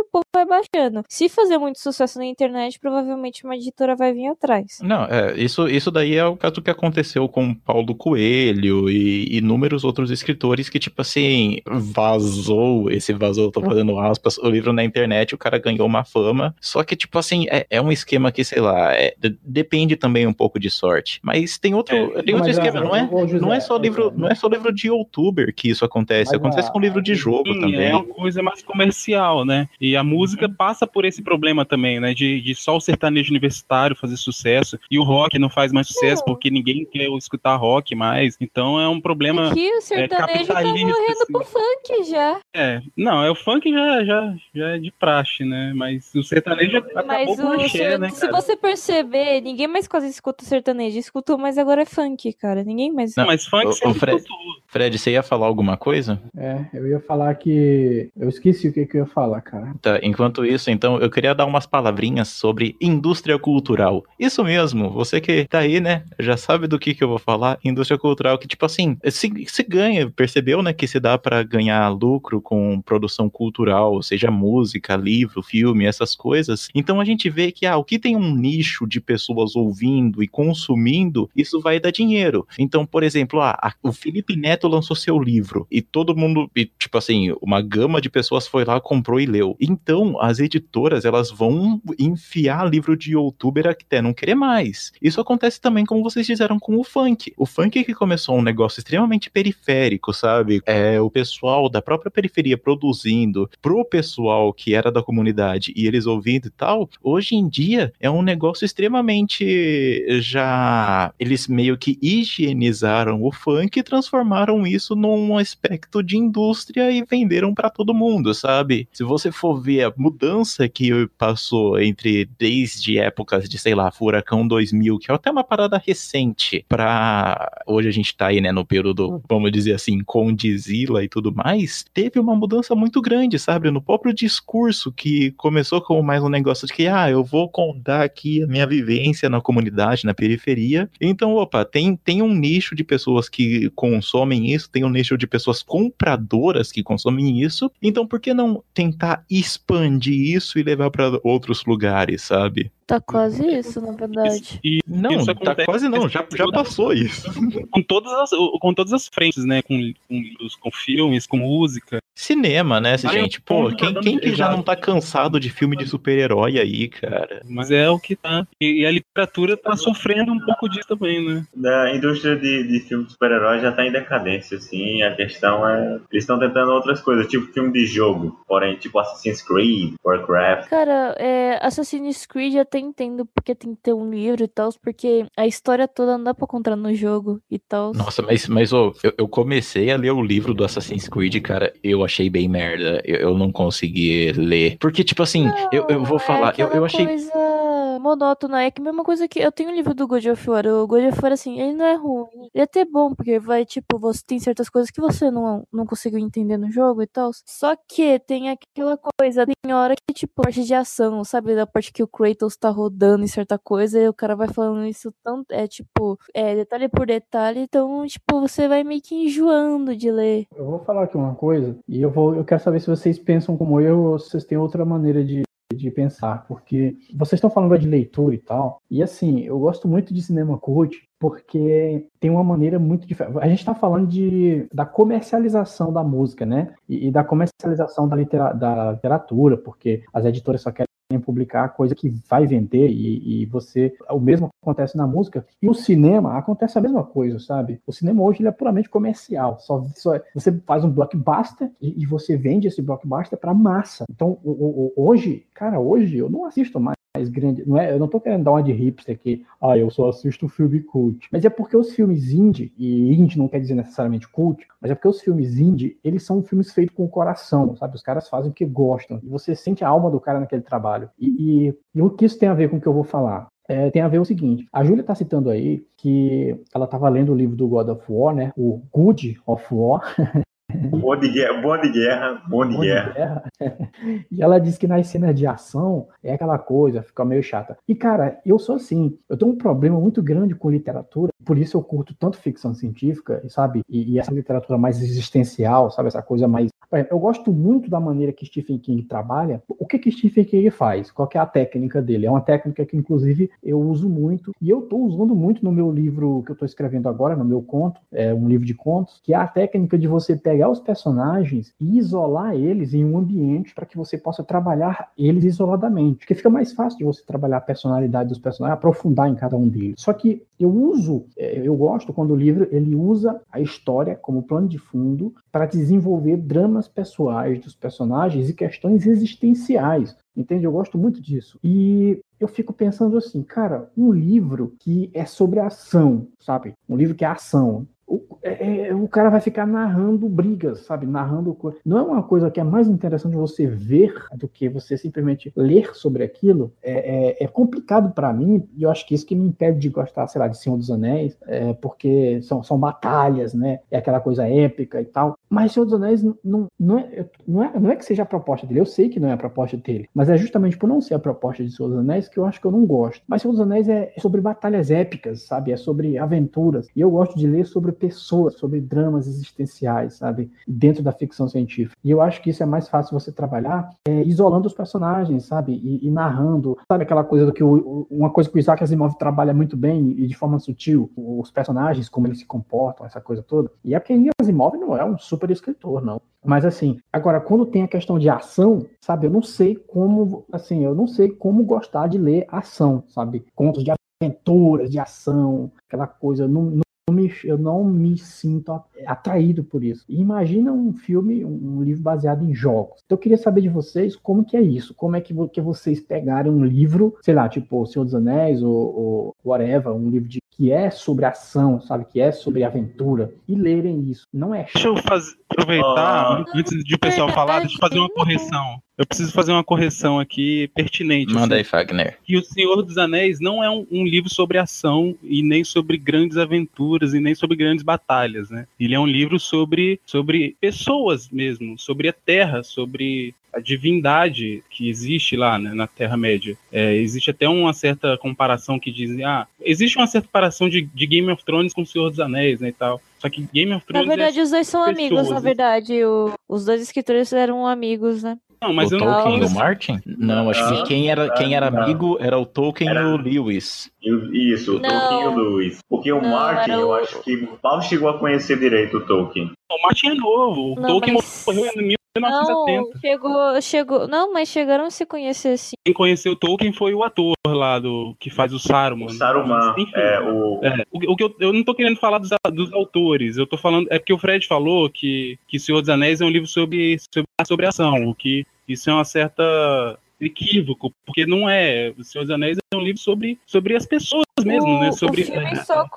o povo vai baixando. Se fazer muito sucesso na internet, provavelmente uma editora vai vir atrás. Não, é, isso, isso daí é o caso que aconteceu com Paulo Coelho e inúmeros outros escritores que, tipo assim, vazou, esse vazou, tô fazendo aspas, o livro na internet, o cara ganhou uma fama. Só que, tipo assim, é, é um esquema que, sei lá, é- de- depende também um pouco de sorte. Mas tem outro, É, tem outro esquema, ah, não é? Não é só livro, não é só livro de youtuber que isso acontece, Mas, acontece ah, com livro de jogo Sim, também. é uma coisa mais comercial, né? E a música passa por esse problema também, né? De, de só o sertanejo universitário fazer sucesso e o rock não faz mais sucesso porque ninguém quer escutar rock mais. Então é um problema. Aqui o sertanejo tá capitalista, morrendo assim. pro funk já. É, não, é o funk já, já, já é de praxe, né? Mas o sertanejo acabou Mas com o axé, ser- né, se você perceber, ninguém mais quase escuta sertanejo. Escutou, mas agora é funk, cara. Ninguém mais. Não, Mas funk o- o Fred-. Fred, você ia falar alguma coisa? É, eu ia falar que. Eu esqueci o que, que eu ia falar, cara. Enquanto isso, então, eu queria dar umas palavrinhas sobre indústria cultural. Isso mesmo, você que tá aí, né, já sabe do que que eu vou falar. Indústria cultural que, tipo assim, se, se ganha, percebeu, né, que se dá para ganhar lucro com produção cultural, seja música, livro, filme, essas coisas. Então a gente vê que, ah, o que tem um nicho de pessoas ouvindo e consumindo, isso vai dar dinheiro. Então, por exemplo, ah, a, o Felipe Neto lançou seu livro e todo mundo, e, tipo assim, uma gama de pessoas foi lá, comprou e leu. Então, as editoras, elas vão enfiar livro de youtuber até não querer mais. Isso acontece também como vocês fizeram com o funk. O funk que começou um negócio extremamente periférico, sabe? É o pessoal da própria periferia produzindo pro pessoal que era da comunidade e eles ouvindo e tal. Hoje em dia é um negócio extremamente já eles meio que higienizaram o funk e transformaram isso num aspecto de indústria e venderam para todo mundo, sabe? Se você for ver a mudança que passou entre desde épocas de, sei lá, Furacão 2000, que é até uma parada recente, pra hoje a gente tá aí, né, no período, vamos dizer assim, com Dizila e tudo mais, teve uma mudança muito grande, sabe? No próprio discurso que começou como mais um negócio de que, ah, eu vou contar aqui a minha vivência na comunidade, na periferia. Então, opa, tem, tem um nicho de pessoas que consomem isso, tem um nicho de pessoas compradoras que consomem isso. Então, por que não tentar expandir isso e levar para outros lugares, sabe? Tá quase isso, na verdade. E não, isso tá quase não, já, já passou isso. Com todas as, com todas as frentes, né? Com, com, com filmes, com música. Cinema, né, gente? Pô, quem, quem que já não tá cansado de filme de super-herói aí, cara? Mas é o que tá. E, e, a literatura tá sofrendo um pouco disso também, né? Da indústria de, de filme de super-herói já tá em decadência, assim. A questão é. Eles estão tentando outras coisas, tipo filme de jogo. Porém, tipo Assassin's Creed, Warcraft. Cara, é, Assassin's Creed já tem até entendo porque tem que ter um livro e tal, porque a história toda não dá pra contar no jogo e tal. Nossa, mas, mas oh, eu, eu, comecei a ler o livro do Assassin's Creed, cara, eu achei bem merda. Eu, eu não consegui ler. Porque, tipo assim, não, eu, eu vou falar, é eu, eu achei. Coisa monótona. É que a mesma coisa que eu tenho um livro do God of War. O God of War, assim, ele não é ruim. Ele é até bom, porque vai, tipo, você tem certas coisas que você não, não conseguiu entender no jogo e tal. Só que tem aquela coisa, tem hora que, tipo, parte de ação, sabe? Da parte que o Kratos tá rodando em certa coisa e o cara vai falando isso tão. É tipo, é detalhe por detalhe. Então, tipo, você vai meio que enjoando de ler. Eu vou falar aqui uma coisa e eu vou. Eu quero saber se vocês pensam como eu ou se vocês têm outra maneira de, de pensar, porque vocês estão falando de leitura e tal, e assim, eu gosto muito de cinema cult, porque tem uma maneira muito diferente. A gente está falando de, da comercialização da música, né? E, e da comercialização da, litera, da literatura, porque as editoras só querem publicar coisa que vai vender e, e, você o mesmo acontece na música e o cinema acontece a mesma coisa sabe? O cinema hoje ele é puramente comercial só, só você faz um blockbuster e, e você vende esse blockbuster para massa. Então o, o, hoje cara hoje eu não assisto mais mais grande. Não é, eu não tô querendo dar uma de hipster aqui, ah, eu só assisto filme cult. Mas é porque os filmes indie, e indie não quer dizer necessariamente cult, mas é porque os filmes indie, eles são filmes feitos com o coração, sabe? Os caras fazem o que gostam. E você sente a alma do cara naquele trabalho. E, e, e o que isso tem a ver com o que eu vou falar? É, tem a ver o seguinte: a Júlia está citando aí que ela estava lendo o livro do God of War, né? O Good of War. Bom de guerra, bom de guerra, bom de, bom guerra. De guerra. e ela diz que nas cenas de ação é aquela coisa, fica meio chata. E cara, eu sou assim, eu tenho um problema muito grande com literatura, por isso eu curto tanto ficção científica, sabe? E, e essa literatura mais existencial, sabe? Essa coisa mais. Eu gosto muito da maneira que Stephen King trabalha. O que que Stephen King faz? Qual é a técnica dele? É uma técnica que, inclusive, eu uso muito e eu estou usando muito no meu livro que eu estou escrevendo agora, no meu conto, é um livro de contos, que é a técnica de você pegar pegar os personagens e isolar eles em um ambiente para que você possa trabalhar eles isoladamente. Porque fica mais fácil de você trabalhar a personalidade dos personagens, aprofundar em cada um deles. Só que eu uso, é, eu gosto quando o livro ele usa a história como plano de fundo para desenvolver dramas pessoais dos personagens e questões existenciais. Entende? Eu gosto muito disso. E eu fico pensando assim, cara, um livro que é sobre ação, sabe? Um livro que é ação o, é, é, o cara vai ficar narrando brigas, sabe? Narrando. Não é uma coisa que é mais interessante você ver do que você simplesmente ler sobre aquilo. É, é, é complicado para mim, e eu acho que isso que me impede de gostar, sei lá, de Senhor dos Anéis, é porque são, são batalhas, né? É aquela coisa épica e tal. Mas Senhor dos Anéis não, não, é, não, é, não é que seja a proposta dele, eu sei que não é a proposta dele, mas é justamente por não ser a proposta de Senhor dos Anéis que eu acho que eu não gosto. Mas Senhor dos Anéis é sobre batalhas épicas, sabe? É sobre aventuras. E eu gosto de ler sobre pessoas, sobre dramas existenciais, sabe? Dentro da ficção científica. E eu acho que isso é mais fácil você trabalhar é, isolando os personagens, sabe? E, e, narrando. Sabe aquela coisa do que o, uma coisa que o Isaac Asimov trabalha muito bem e de forma sutil, os personagens, como eles se comportam, essa coisa toda. E é porque Asimov não é um super escritor, não. Mas assim, agora quando tem a questão de ação, sabe, eu não sei como, assim, eu não sei como gostar de ler ação, sabe? Contos de aventuras, de ação, aquela coisa, não, não me, eu não me sinto atraído por isso. Imagina um filme, um livro baseado em jogos. Então eu queria saber de vocês como que é isso, como é que, que vocês pegaram um livro, sei lá, tipo O Senhor dos Anéis ou, ou whatever, um livro de, que é sobre ação, sabe, que é sobre aventura, e lerem isso. Não é Deixa eu fazer, aproveitar, oh. antes de o pessoal falar, deixa eu fazer uma correção. Eu preciso fazer uma correção aqui pertinente. Manda assim, aí, Fagner. Que O Senhor dos Anéis não é um, um, livro sobre ação e nem sobre grandes aventuras e nem sobre grandes batalhas, né? Ele é um livro sobre, sobre pessoas mesmo, sobre a Terra, sobre a divindade que existe lá né, na Terra-média. É, existe até uma certa comparação que diz, ah, existe uma certa comparação de, de Game of Thrones com o Senhor dos Anéis, né, e tal. Só que Game of Thrones. Na verdade, é os dois são pessoas, amigos, na né? verdade. O, os dois escritores eram amigos, né? Não, mas o eu Tolkien não... e o Martin? Não, acho que quem era, quem era amigo era o Tolkien era... e o Lewis. Isso, o não. Tolkien e o Lewis. Porque o não, Martin, eu acho que o Paulo chegou a conhecer direito o Tolkien. O Martin é novo. O não, Tolkien mas... morreu em 1970. Não, chegou, chegou. Não, mas chegaram a se conhecer sim. Quem conheceu o Tolkien foi o ator lá do que faz o Saruman. O Saruman. Enfim, é, o... É, o, o, que eu, eu não tô querendo falar dos, dos autores. Eu tô falando. É porque o Fred falou que, que Senhor dos Anéis é um livro sobre, sobre, sobre ação. O que isso é uma certa equívoco, porque não é. O Senhor dos Anéis é um livro sobre, sobre as pessoas mesmo, o, né? Sobre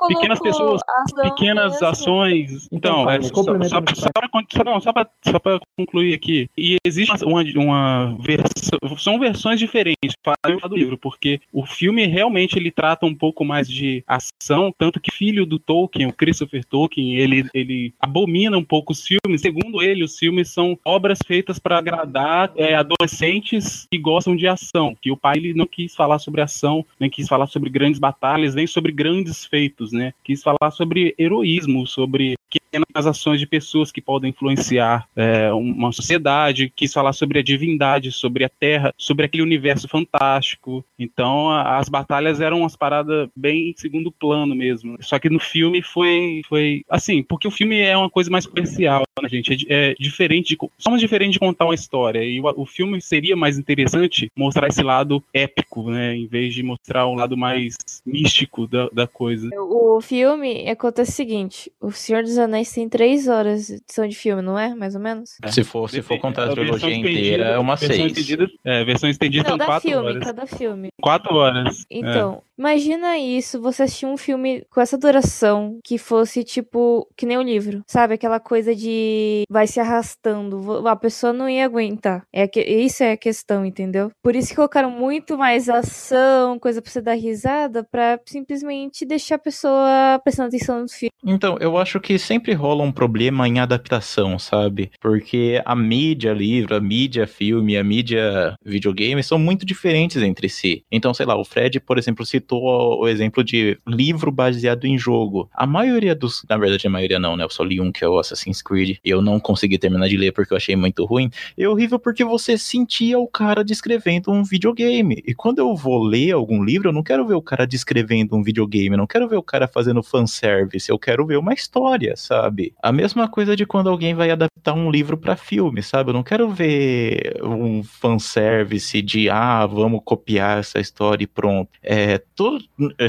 pequenas pessoas, pequenas ações. Então, então é, só, só, só, só para só concluir aqui. E existe uma, uma versão, são versões diferentes para do livro, porque o filme realmente ele trata um pouco mais de ação, tanto que filho do Tolkien, o Christopher Tolkien, ele, ele abomina um pouco os filmes. Segundo ele, os filmes são obras feitas para agradar é, adolescentes que gostam de ação. Que o pai ele não quis falar sobre ação, nem quis falar sobre grandes batalhas, nem sobre grandes feitos, né? Quis falar sobre heroísmo, sobre pequenas ações de pessoas que podem influenciar é, uma sociedade, quis falar sobre a divindade, sobre a Terra, sobre aquele universo fantástico. Então, a, as batalhas eram umas paradas bem em segundo plano mesmo. Só que no filme foi, foi assim, porque o filme é uma coisa mais comercial, né, gente? É, é diferente, de, somos diferentes de contar uma história. E o, o filme seria mais interessante mostrar esse lado épico, né? Em vez de mostrar um lado mais místico da, da coisa. O filme acontece o seguinte: O Senhor dos Anéis tem três horas de de filme, não é? Mais ou menos? É. Se for, se for contar a trilogia inteira, é uma seis. Estendida, é, versão estendida não, são quatro filme, horas. Cada filme. Quatro horas. Então, é. Imagina isso, você assistir um filme com essa duração que fosse tipo, que nem o livro, sabe? Aquela coisa de vai se arrastando, a pessoa não ia aguentar. É que, isso é a questão, entendeu? Por isso que colocaram muito mais ação, coisa pra você dar risada, pra simplesmente deixar a pessoa prestando atenção no filme. Então, eu acho que sempre rola um problema em adaptação, sabe? Porque a mídia livro, a mídia filme, a mídia videogame são muito diferentes entre si. Então, sei lá, o Fred, por exemplo, citou o exemplo de livro baseado em jogo. A maioria dos. Na verdade, a maioria não, né? Eu só li um que é o Assassin's Creed. Eu não consegui terminar de ler porque eu achei muito ruim. É horrível porque você sentia o cara descrevendo um videogame. E quando eu vou ler algum livro, eu não quero ver o cara descrevendo um videogame. Eu não quero ver o cara fazendo fanservice. Eu quero ver uma história, sabe? A mesma coisa de quando alguém vai adaptar um livro para filme, sabe? Eu não quero ver um fanservice de ah, vamos copiar essa história e pronto. É,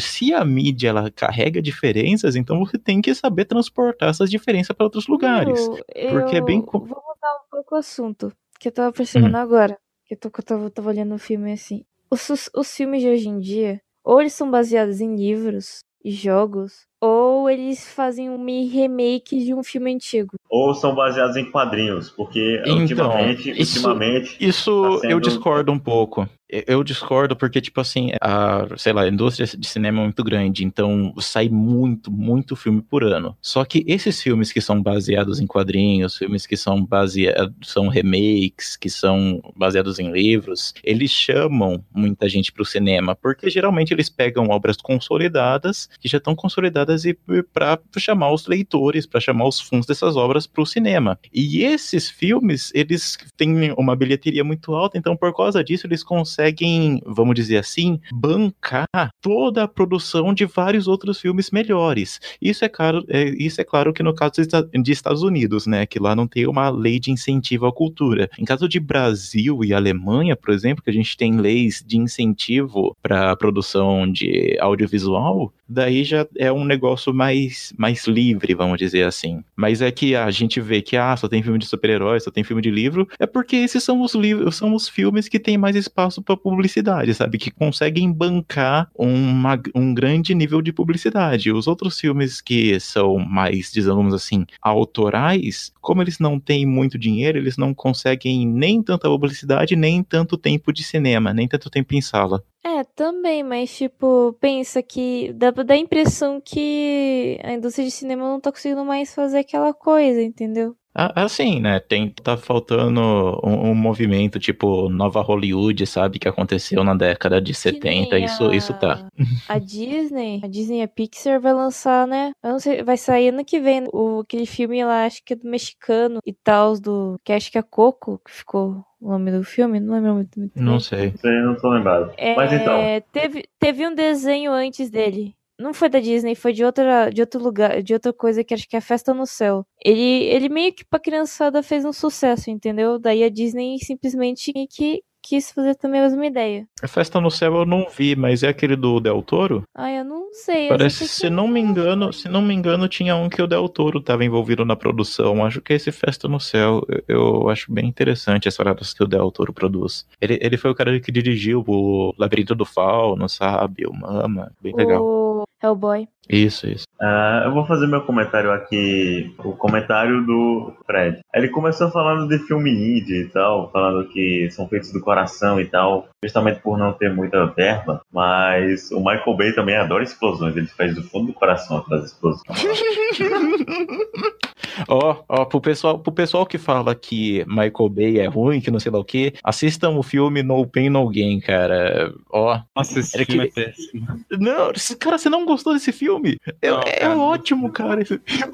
se a mídia ela carrega diferenças, então você tem que saber transportar essas diferenças para outros lugares. Eu, porque eu é bem. Vou mudar um pouco o assunto, que eu tava percebendo hum. agora. Que eu, tô, que eu tava, tava olhando o filme assim. Os, os filmes de hoje em dia, ou eles são baseados em livros e jogos, ou eles fazem um remake de um filme antigo. Ou são baseados em quadrinhos, porque Então, ultimamente, isso- ultimamente Isso Tá sendo- eu discordo um pouco. Eu- Eu discordo porque, tipo assim, a, sei lá, a indústria de cinema é muito grande, então sai muito, muito filme por ano. Só que esses filmes que são baseados em quadrinhos, filmes que são baseados, são remakes, que são baseados em livros, eles chamam muita gente pro cinema, porque geralmente eles pegam obras consolidadas, que já estão consolidadas e para chamar os leitores, para chamar os fãs dessas obras pro cinema. E esses filmes, eles têm uma bilheteria muito alta, então por causa disso eles conseguem, vamos dizer assim, bancar toda a produção de vários outros filmes melhores. Isso é claro, é, isso é claro que no caso de Estados Unidos, né, que lá não tem uma lei de incentivo à cultura. Em caso de Brasil e Alemanha, por exemplo, que a gente tem leis de incentivo para a produção de audiovisual, daí já é um negócio mais, mais livre, vamos dizer assim. Mas é que a gente vê que ah, só tem filme de super-heróis, só tem filme de livro, é porque esses são os livros, são os filmes que têm mais espaço para publicidade, sabe? Que conseguem bancar uma, um grande nível de publicidade. Os outros filmes que são mais, digamos assim, autorais, como eles não têm muito dinheiro, eles não conseguem nem tanta publicidade, nem tanto tempo de cinema, nem tanto tempo em sala. É, também, mas tipo, pensa que dá pra dar a impressão que a indústria de cinema não tá conseguindo mais fazer aquela coisa, entendeu? Ah, Assim, né? Tem, tá faltando um, um movimento tipo Nova Hollywood, sabe? Que aconteceu na década de 70. nem Isso, a- isso tá. A Disney, a Disney e a Pixar vai lançar, né? Eu não sei, vai sair ano que vem o, aquele filme lá, acho que é do mexicano e tal, do. Que acho que é Coco, que ficou o nome do filme, não lembro muito, muito Não bem. sei. Eu não tô lembrado. É, Mas então, teve, teve um desenho antes dele. Não foi da Disney, foi de outra, de outro lugar, de outra coisa que acho que é Festa no Céu. Ele, ele meio que pra criançada fez um sucesso, entendeu? Daí a Disney simplesmente que quis fazer também a mesma ideia. A Festa no Céu eu não vi, mas é aquele do Del Toro? Ai, eu não sei. Parece, sei se não me engano, se não me engano, tinha um que o Del Toro estava envolvido na produção. Acho que é esse Festa no Céu. Eu, eu acho bem interessante as paradas que o Del Toro produz. Ele, ele foi o cara que dirigiu o Labirinto do Fauno, sabe? O Mama. Bem legal. O Hellboy. Isso, isso. ah, eu vou fazer meu comentário aqui, o comentário do Fred. Ele começou falando de filme indie e tal, falando que são feitos do coração e tal, justamente por não ter muita verba, mas o Michael Bay também adora explosões, ele faz do fundo do coração aquelas explosões. Ó, ó, pro pessoal, pro pessoal que fala que Michael Bay é ruim, que não sei lá o que, assistam o filme No Pain No Gain, cara. Ó. Nossa, esse Era filme que- é péssimo. Não, cara, você não gostou desse filme? É, Não, é cara. ótimo, cara, esse filme.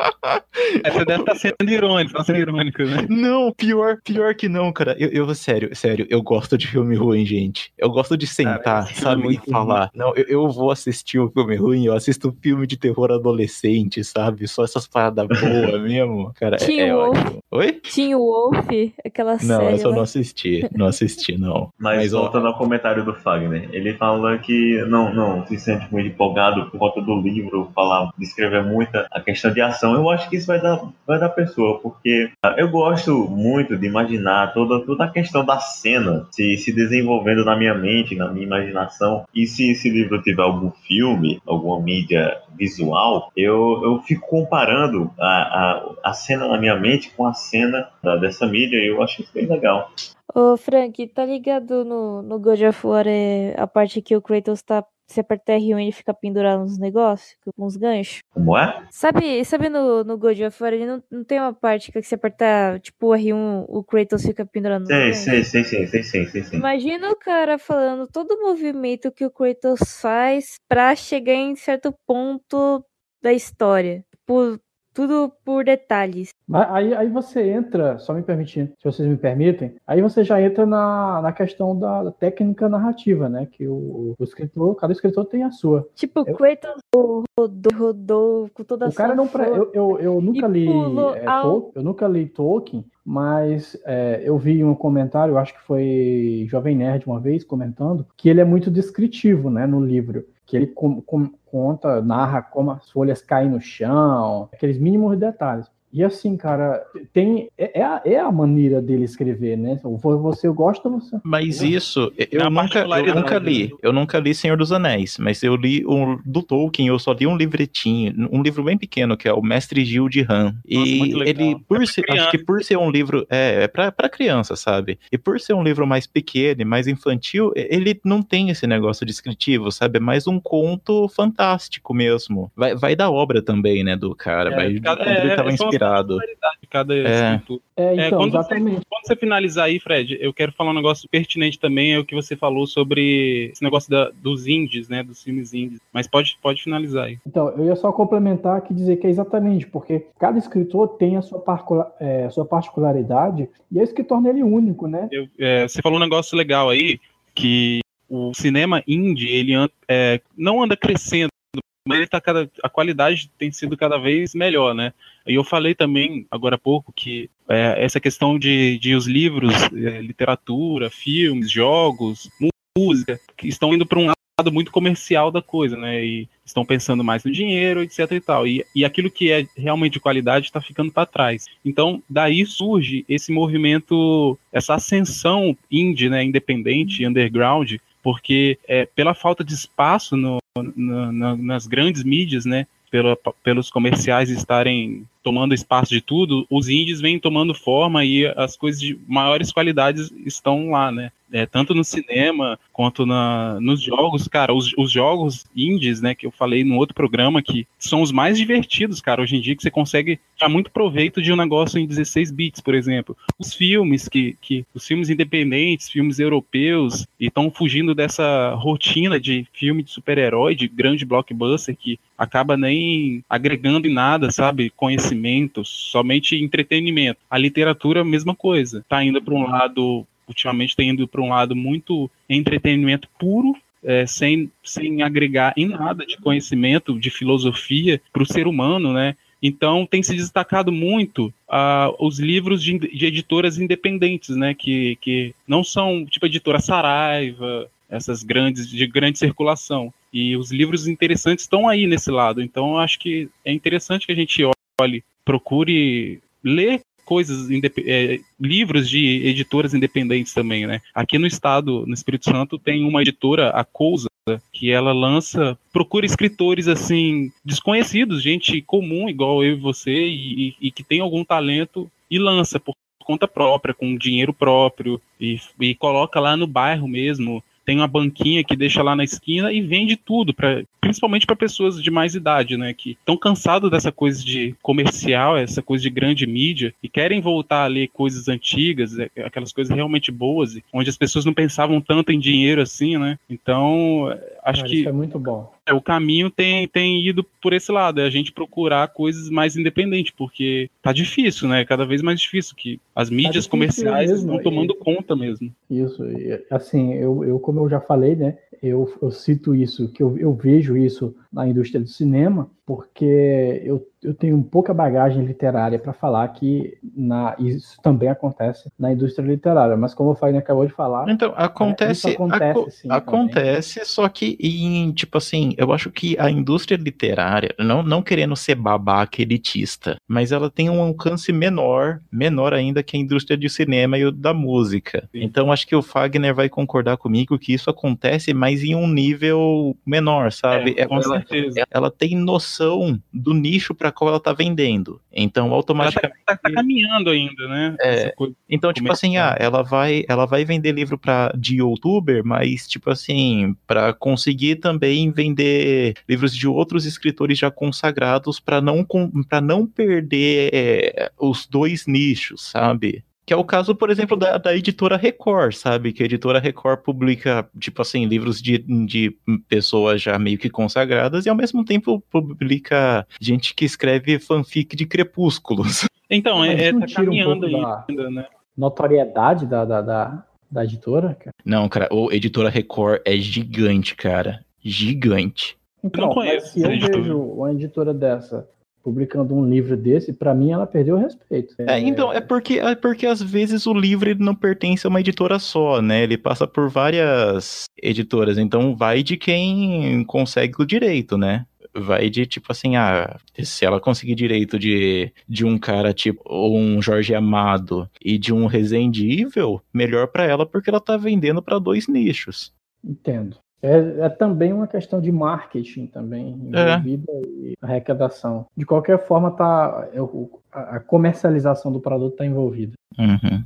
Você deve estar sendo irônico, tá sendo irônico, né? Não, pior, pior que não, cara. Eu, eu, sério, sério, eu gosto de filme ruim, gente. Eu gosto de sentar, é sabe, e falar. Não, eu, eu vou assistir um filme ruim, eu assisto um filme de terror adolescente, sabe? Só essas paradas boas mesmo. Cara, é, Teen é Wolf. ótimo. Oi? Tinha o Wolf, aquela Não, série. essa eu não assisti. Não assisti, não. Mas, Mas, ó, voltando ao comentário do Fagner, ele fala que não, não se sente muito empolgado por conta do livro, falar, descrever muita a questão de ação. Eu acho que isso vai dar, vai dar pessoa, porque ah, eu gosto muito de imaginar toda, toda a questão da cena se, se desenvolvendo na minha mente, na minha imaginação. E se esse livro tiver algum filme, alguma mídia visual, eu, eu fico comparando a, a, a cena na minha mente com a cena da- dessa mídia e eu acho isso bem legal. Ô, Frank, tá ligado no, no God of War é a parte que o Kratos tá. Se apertar R1 ele fica pendurado nos negócios, com uns ganchos? Como é? Sabe, sabe no, no God of War ele não, não tem uma parte que se apertar, tipo, o R1, o Kratos fica pendurado nos Sei, ganchos? sei, sei, sei, sei, sei, sei, sei. Imagina o cara falando todo o movimento que o Kratos faz pra chegar em certo ponto da história. Por, tudo por detalhes. Mas Aí, aí você entra, só me permitindo, se vocês me permitem, aí você já entra na, na questão da, da técnica narrativa, né? Que o, o escritor, cada escritor tem a sua. Tipo, Eu- Kratos rodou, rodou com toda a O cara sua não. Pre... força. Eu, eu, eu nunca li. é, ao- Eu nunca li Tolkien, mas é, eu vi um comentário, acho que foi Jovem Nerd uma vez comentando, que ele é muito descritivo, né, no livro. Que ele com- com- conta, narra como as folhas caem no chão, aqueles mínimos detalhes. E assim, cara, tem é, é, a, é a maneira dele escrever, né? Você gosta, você. Mas isso, eu, nunca, eu nunca li. Eu nunca li Senhor dos Anéis, mas eu li um, do Tolkien, eu só li um livretinho, um livro bem pequeno, que é o Mestre Gil de Han. E ele, por é ser, acho que por ser um livro. É, é pra, pra criança, sabe? E por ser um livro mais pequeno e mais infantil, ele não tem esse negócio descritivo, sabe? É mais um conto fantástico mesmo. Vai, vai da obra também, né, do cara. É, vai, é, ele tava inspirado inspirado. De cada é. É, então, quando exatamente. Você, quando você finalizar aí, Fred, eu quero falar um negócio pertinente também, é o que você falou sobre esse negócio da, dos indies, né, dos filmes indies. Mas pode, pode finalizar aí. Então, eu ia só complementar aqui dizer que é exatamente, porque cada escritor tem a sua, é, sua particularidade e é isso que torna ele único, né? Eu, é, você falou um negócio legal aí, que o cinema indie, ele é, não anda crescendo mas ele tá cada, a qualidade tem sido cada vez melhor, né? E eu falei também, agora há pouco, que é, essa questão de, de os livros, é, literatura, filmes, jogos, música, que estão indo para um lado muito comercial da coisa, né? E estão pensando mais no dinheiro, etc e tal. E, e aquilo que é realmente de qualidade está ficando para trás. Então, daí surge esse movimento, essa ascensão indie, né, independente, underground, porque é, pela falta de espaço no, no, no, nas grandes mídias, né, pelos comerciais estarem tomando espaço de tudo, os indies vêm tomando forma e as coisas de maiores qualidades estão lá, né? É, tanto no cinema quanto na, nos jogos, cara, os, os, jogos indies, né, que eu falei no outro programa, que são os mais divertidos, cara, hoje em dia, que você consegue tirar muito proveito de um negócio em 16 bits, por exemplo. Os filmes, que, que os filmes independentes, filmes europeus, e estão fugindo dessa rotina de filme de super-herói, de grande blockbuster, que acaba nem agregando em nada, sabe, conhecimento, somente entretenimento. A literatura, mesma coisa, tá indo para um lado ultimamente tem ido para um lado muito entretenimento puro, é, sem, sem agregar em nada de conhecimento, de filosofia para o ser humano, né? Então tem se destacado muito uh, os livros de, de, editoras independentes, né? Que, que não são tipo a editora Saraiva, essas grandes de grande circulação. E os livros interessantes estão aí nesse lado. Então acho que é interessante que a gente olhe, procure ler coisas, é, livros de editoras independentes também, né? Aqui no estado, no Espírito Santo, tem uma editora, a Cousa, que ela lança, procura escritores assim, desconhecidos, gente comum, igual eu e você, e, e que tem algum talento, e lança por conta própria, com dinheiro próprio, e, e coloca lá no bairro mesmo, tem uma banquinha que deixa lá na esquina e vende tudo, pra, principalmente para pessoas de mais idade, né? Que estão cansados dessa coisa de comercial, essa coisa de grande mídia, e querem voltar a ler coisas antigas, é, aquelas coisas realmente boas, onde as pessoas não pensavam tanto em dinheiro assim, né? Então, acho Cara, que. Isso é muito bom. É, o caminho tem, tem ido por esse lado, é a gente procurar coisas mais independentes, porque tá difícil, né? Cada vez mais difícil, que as tá mídias tá comerciais mesmo, estão tomando e... conta mesmo. Isso, assim, eu, eu como eu já falei, né? Eu, eu cito isso, que eu, eu vejo isso na indústria do cinema, porque eu, eu tenho pouca bagagem literária para falar que na, isso também acontece na indústria literária, mas como o Fagner acabou de falar. Então, acontece. É, acontece, sim, acontece só que em, tipo assim, eu acho que a indústria literária, não, não querendo ser babaca elitista, mas ela tem um alcance menor, menor ainda que a indústria de cinema e da música. Sim. Então, acho que o Fagner vai concordar comigo que isso acontece, mas em um nível menor, sabe? É, com ela, certeza. ela tem noção do nicho para qual ela tá vendendo. Então, automaticamente. Ela tá, caminhando ainda, né? É, então, tipo assim, ah, ela vai, ela vai vender livro pra, de youtuber, mas, tipo assim, para conseguir também vender livros de outros escritores já consagrados para não, pra não perder é, os dois nichos, sabe? Que é o caso, por exemplo, da, da editora Record, sabe? Que a editora Record publica, tipo assim, livros de, de pessoas já meio que consagradas e ao mesmo tempo publica gente que escreve fanfic de crepúsculos. Então, é, é tá caminhando um ainda, né? Notoriedade da, da, da, da editora, cara. Não, cara, o editora Record é gigante, cara. Gigante. Então, eu não conheço. Se eu vejo uma editora dessa publicando um livro desse, para mim ela perdeu o respeito. É, então, é porque, é porque às vezes o livro não pertence a uma editora só, né? Ele passa por várias editoras, então vai de quem consegue o direito, né? Vai de tipo assim, ah, se ela conseguir direito de, de um cara tipo um Jorge Amado e de um Resident Evil, melhor pra ela porque ela tá vendendo pra dois nichos. Entendo. É, é também uma questão de marketing também envolvida e arrecadação. De qualquer forma, tá, é, o- a comercialização do produto está envolvida. Uhum.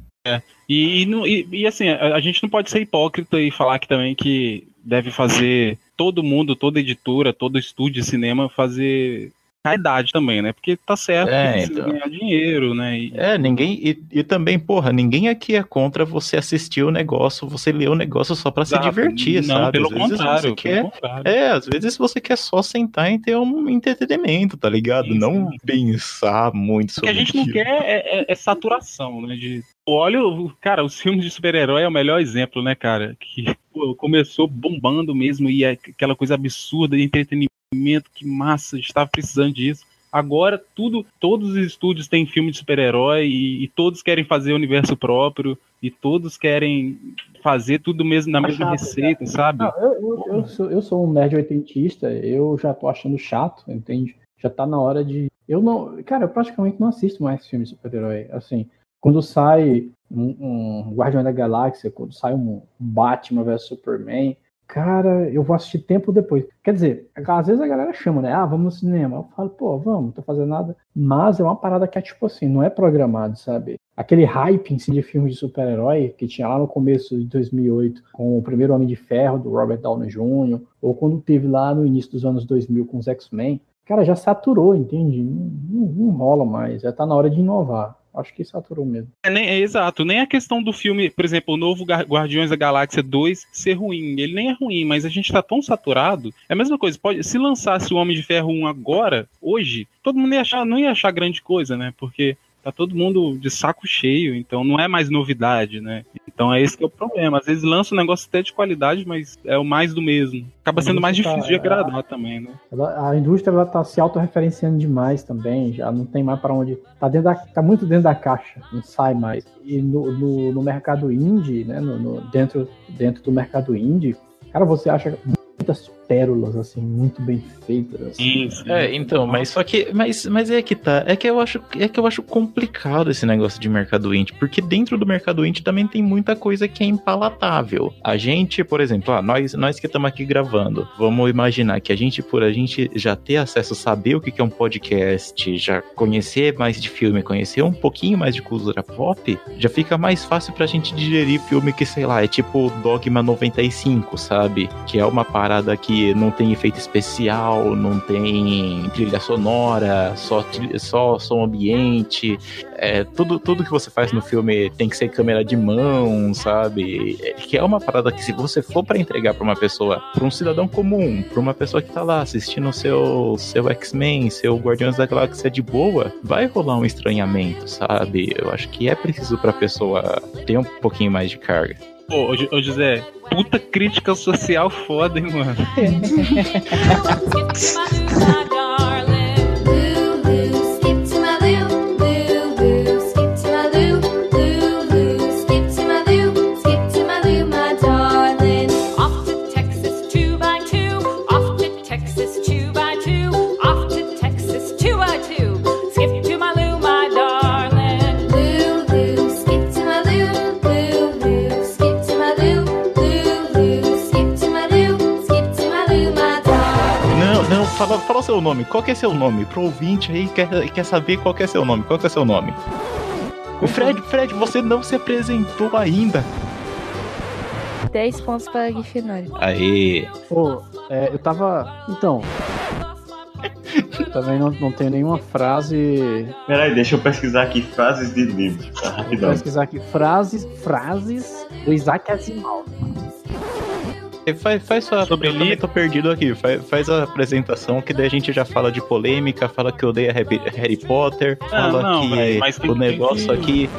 E, e, não- e- e, assim, a, a gente não pode ser hipócrita e falar que também que deve fazer todo mundo, toda editora, todo estúdio de cinema fazer caridade também, né? Porque tá certo É, então. ganhar dinheiro, né? E- É, ninguém. E, e também, porra, ninguém aqui é contra você assistir o negócio, você ler o negócio só pra se divertir, não, sabe? Pelo contrário, pelo quer. contrário. É, às vezes você quer só sentar e ter um entretenimento, tá ligado? Sim, não sim. pensar muito O que sobre a gente não quer é, é- é saturação, né? De, olha, cara, os filmes de super-herói é o melhor exemplo, né, cara? Que pô, começou bombando mesmo e é aquela coisa absurda de entretenimento, que massa, a gente tava precisando disso. Agora, tudo, todos os estúdios têm filme de super-herói e, e todos querem fazer universo próprio e todos querem fazer tudo mesmo na Tá mesma chato, receita, sabe? Não, eu, eu, eu sou, eu sou um nerd oitentista, eu já tô achando chato, entende? Já tá na hora de. Eu não. Cara, eu praticamente não assisto mais filmes de super-herói. Assim, quando sai um, um Guardião da Galáxia, quando sai um Batman vs Superman, cara, eu vou assistir tempo depois. Quer dizer, às vezes a galera chama, né? Ah, vamos no cinema. Eu falo, pô, vamos, não tô fazendo nada. Mas é uma parada que é tipo assim, não é programado, sabe? Aquele hype em si de filme de super-herói que tinha lá no começo de 2008 com o primeiro Homem de Ferro, do Robert Downey Jr., ou quando teve lá no início dos anos 2000 com os X-Men, cara, já saturou, entende? Não, não- não rola mais, já tá na hora de inovar. Acho que saturou mesmo. É, nem- é exato, nem a questão do filme, por exemplo, o novo Guardiões da Galáxia 2 ser ruim. Ele nem é ruim, mas a gente tá tão saturado. É a mesma coisa, pode, se lançasse o Homem de Ferro 1 agora, hoje, todo mundo ia achar, não ia achar grande coisa, né? Porque tá todo mundo de saco cheio, então não é mais novidade, né? Então é esse que é o problema. Às vezes lança um negócio até de qualidade, mas é o mais do mesmo. Acaba sendo mais Tá, difícil de é, agradar também, né? Ela- a indústria ela tá se autorreferenciando demais também, já não tem mais para onde. Tá, dentro da, tá muito dentro da caixa, não sai mais. E no, no, no mercado indie, né? no- no- dentro, dentro do mercado indie, cara, você acha muitas pérolas, assim, muito bem feitas. Assim. Sim, sim. É, então, mas só que. Mas, mas é que tá. É que eu acho é que eu acho complicado esse negócio de mercado indie. Porque dentro do mercado indie também tem muita coisa que é impalatável. A gente, por exemplo, ah, nós, nós que estamos aqui gravando, vamos imaginar que a gente, por a gente já ter acesso, saber o que que é um podcast, já conhecer mais de filme, conhecer um pouquinho mais de cultura pop, já fica mais fácil pra gente digerir filme que, sei lá, é tipo Dogma 95, sabe? Que é uma parada que não tem efeito especial, não tem trilha sonora, só, só som ambiente. É, tudo, tudo que você faz no filme tem que ser câmera de mão, sabe? É, Que é uma parada que se você for pra entregar pra uma pessoa, pra um cidadão comum, pra uma pessoa que tá lá assistindo seu, seu X-Men, seu Guardiões da Galáxia de boa, vai rolar um estranhamento, sabe? Eu acho que é preciso pra pessoa ter um pouquinho mais de carga. Ô, José, puta crítica social foda, hein, mano? fala, fala o seu nome. Qual que é seu nome? Pro ouvinte aí quer, quer saber qual que é seu nome. Qual que é seu nome? O Fred, Fred, você não se apresentou ainda. 10 pontos para Grifinória. Aê. Pô, é, eu tava. Então. Também não, não tenho nenhuma frase. Peraí, deixa eu pesquisar aqui frases de livro. Tá, Vou pesquisar aqui frases, frases do Isaac Asimov. Faz, faz sua. Sobre eu li- tô perdido aqui. Faz, faz a apresentação, que daí a gente já fala de polêmica, fala que odeia Harry, Harry Potter, fala não, que tem- o negócio que- aqui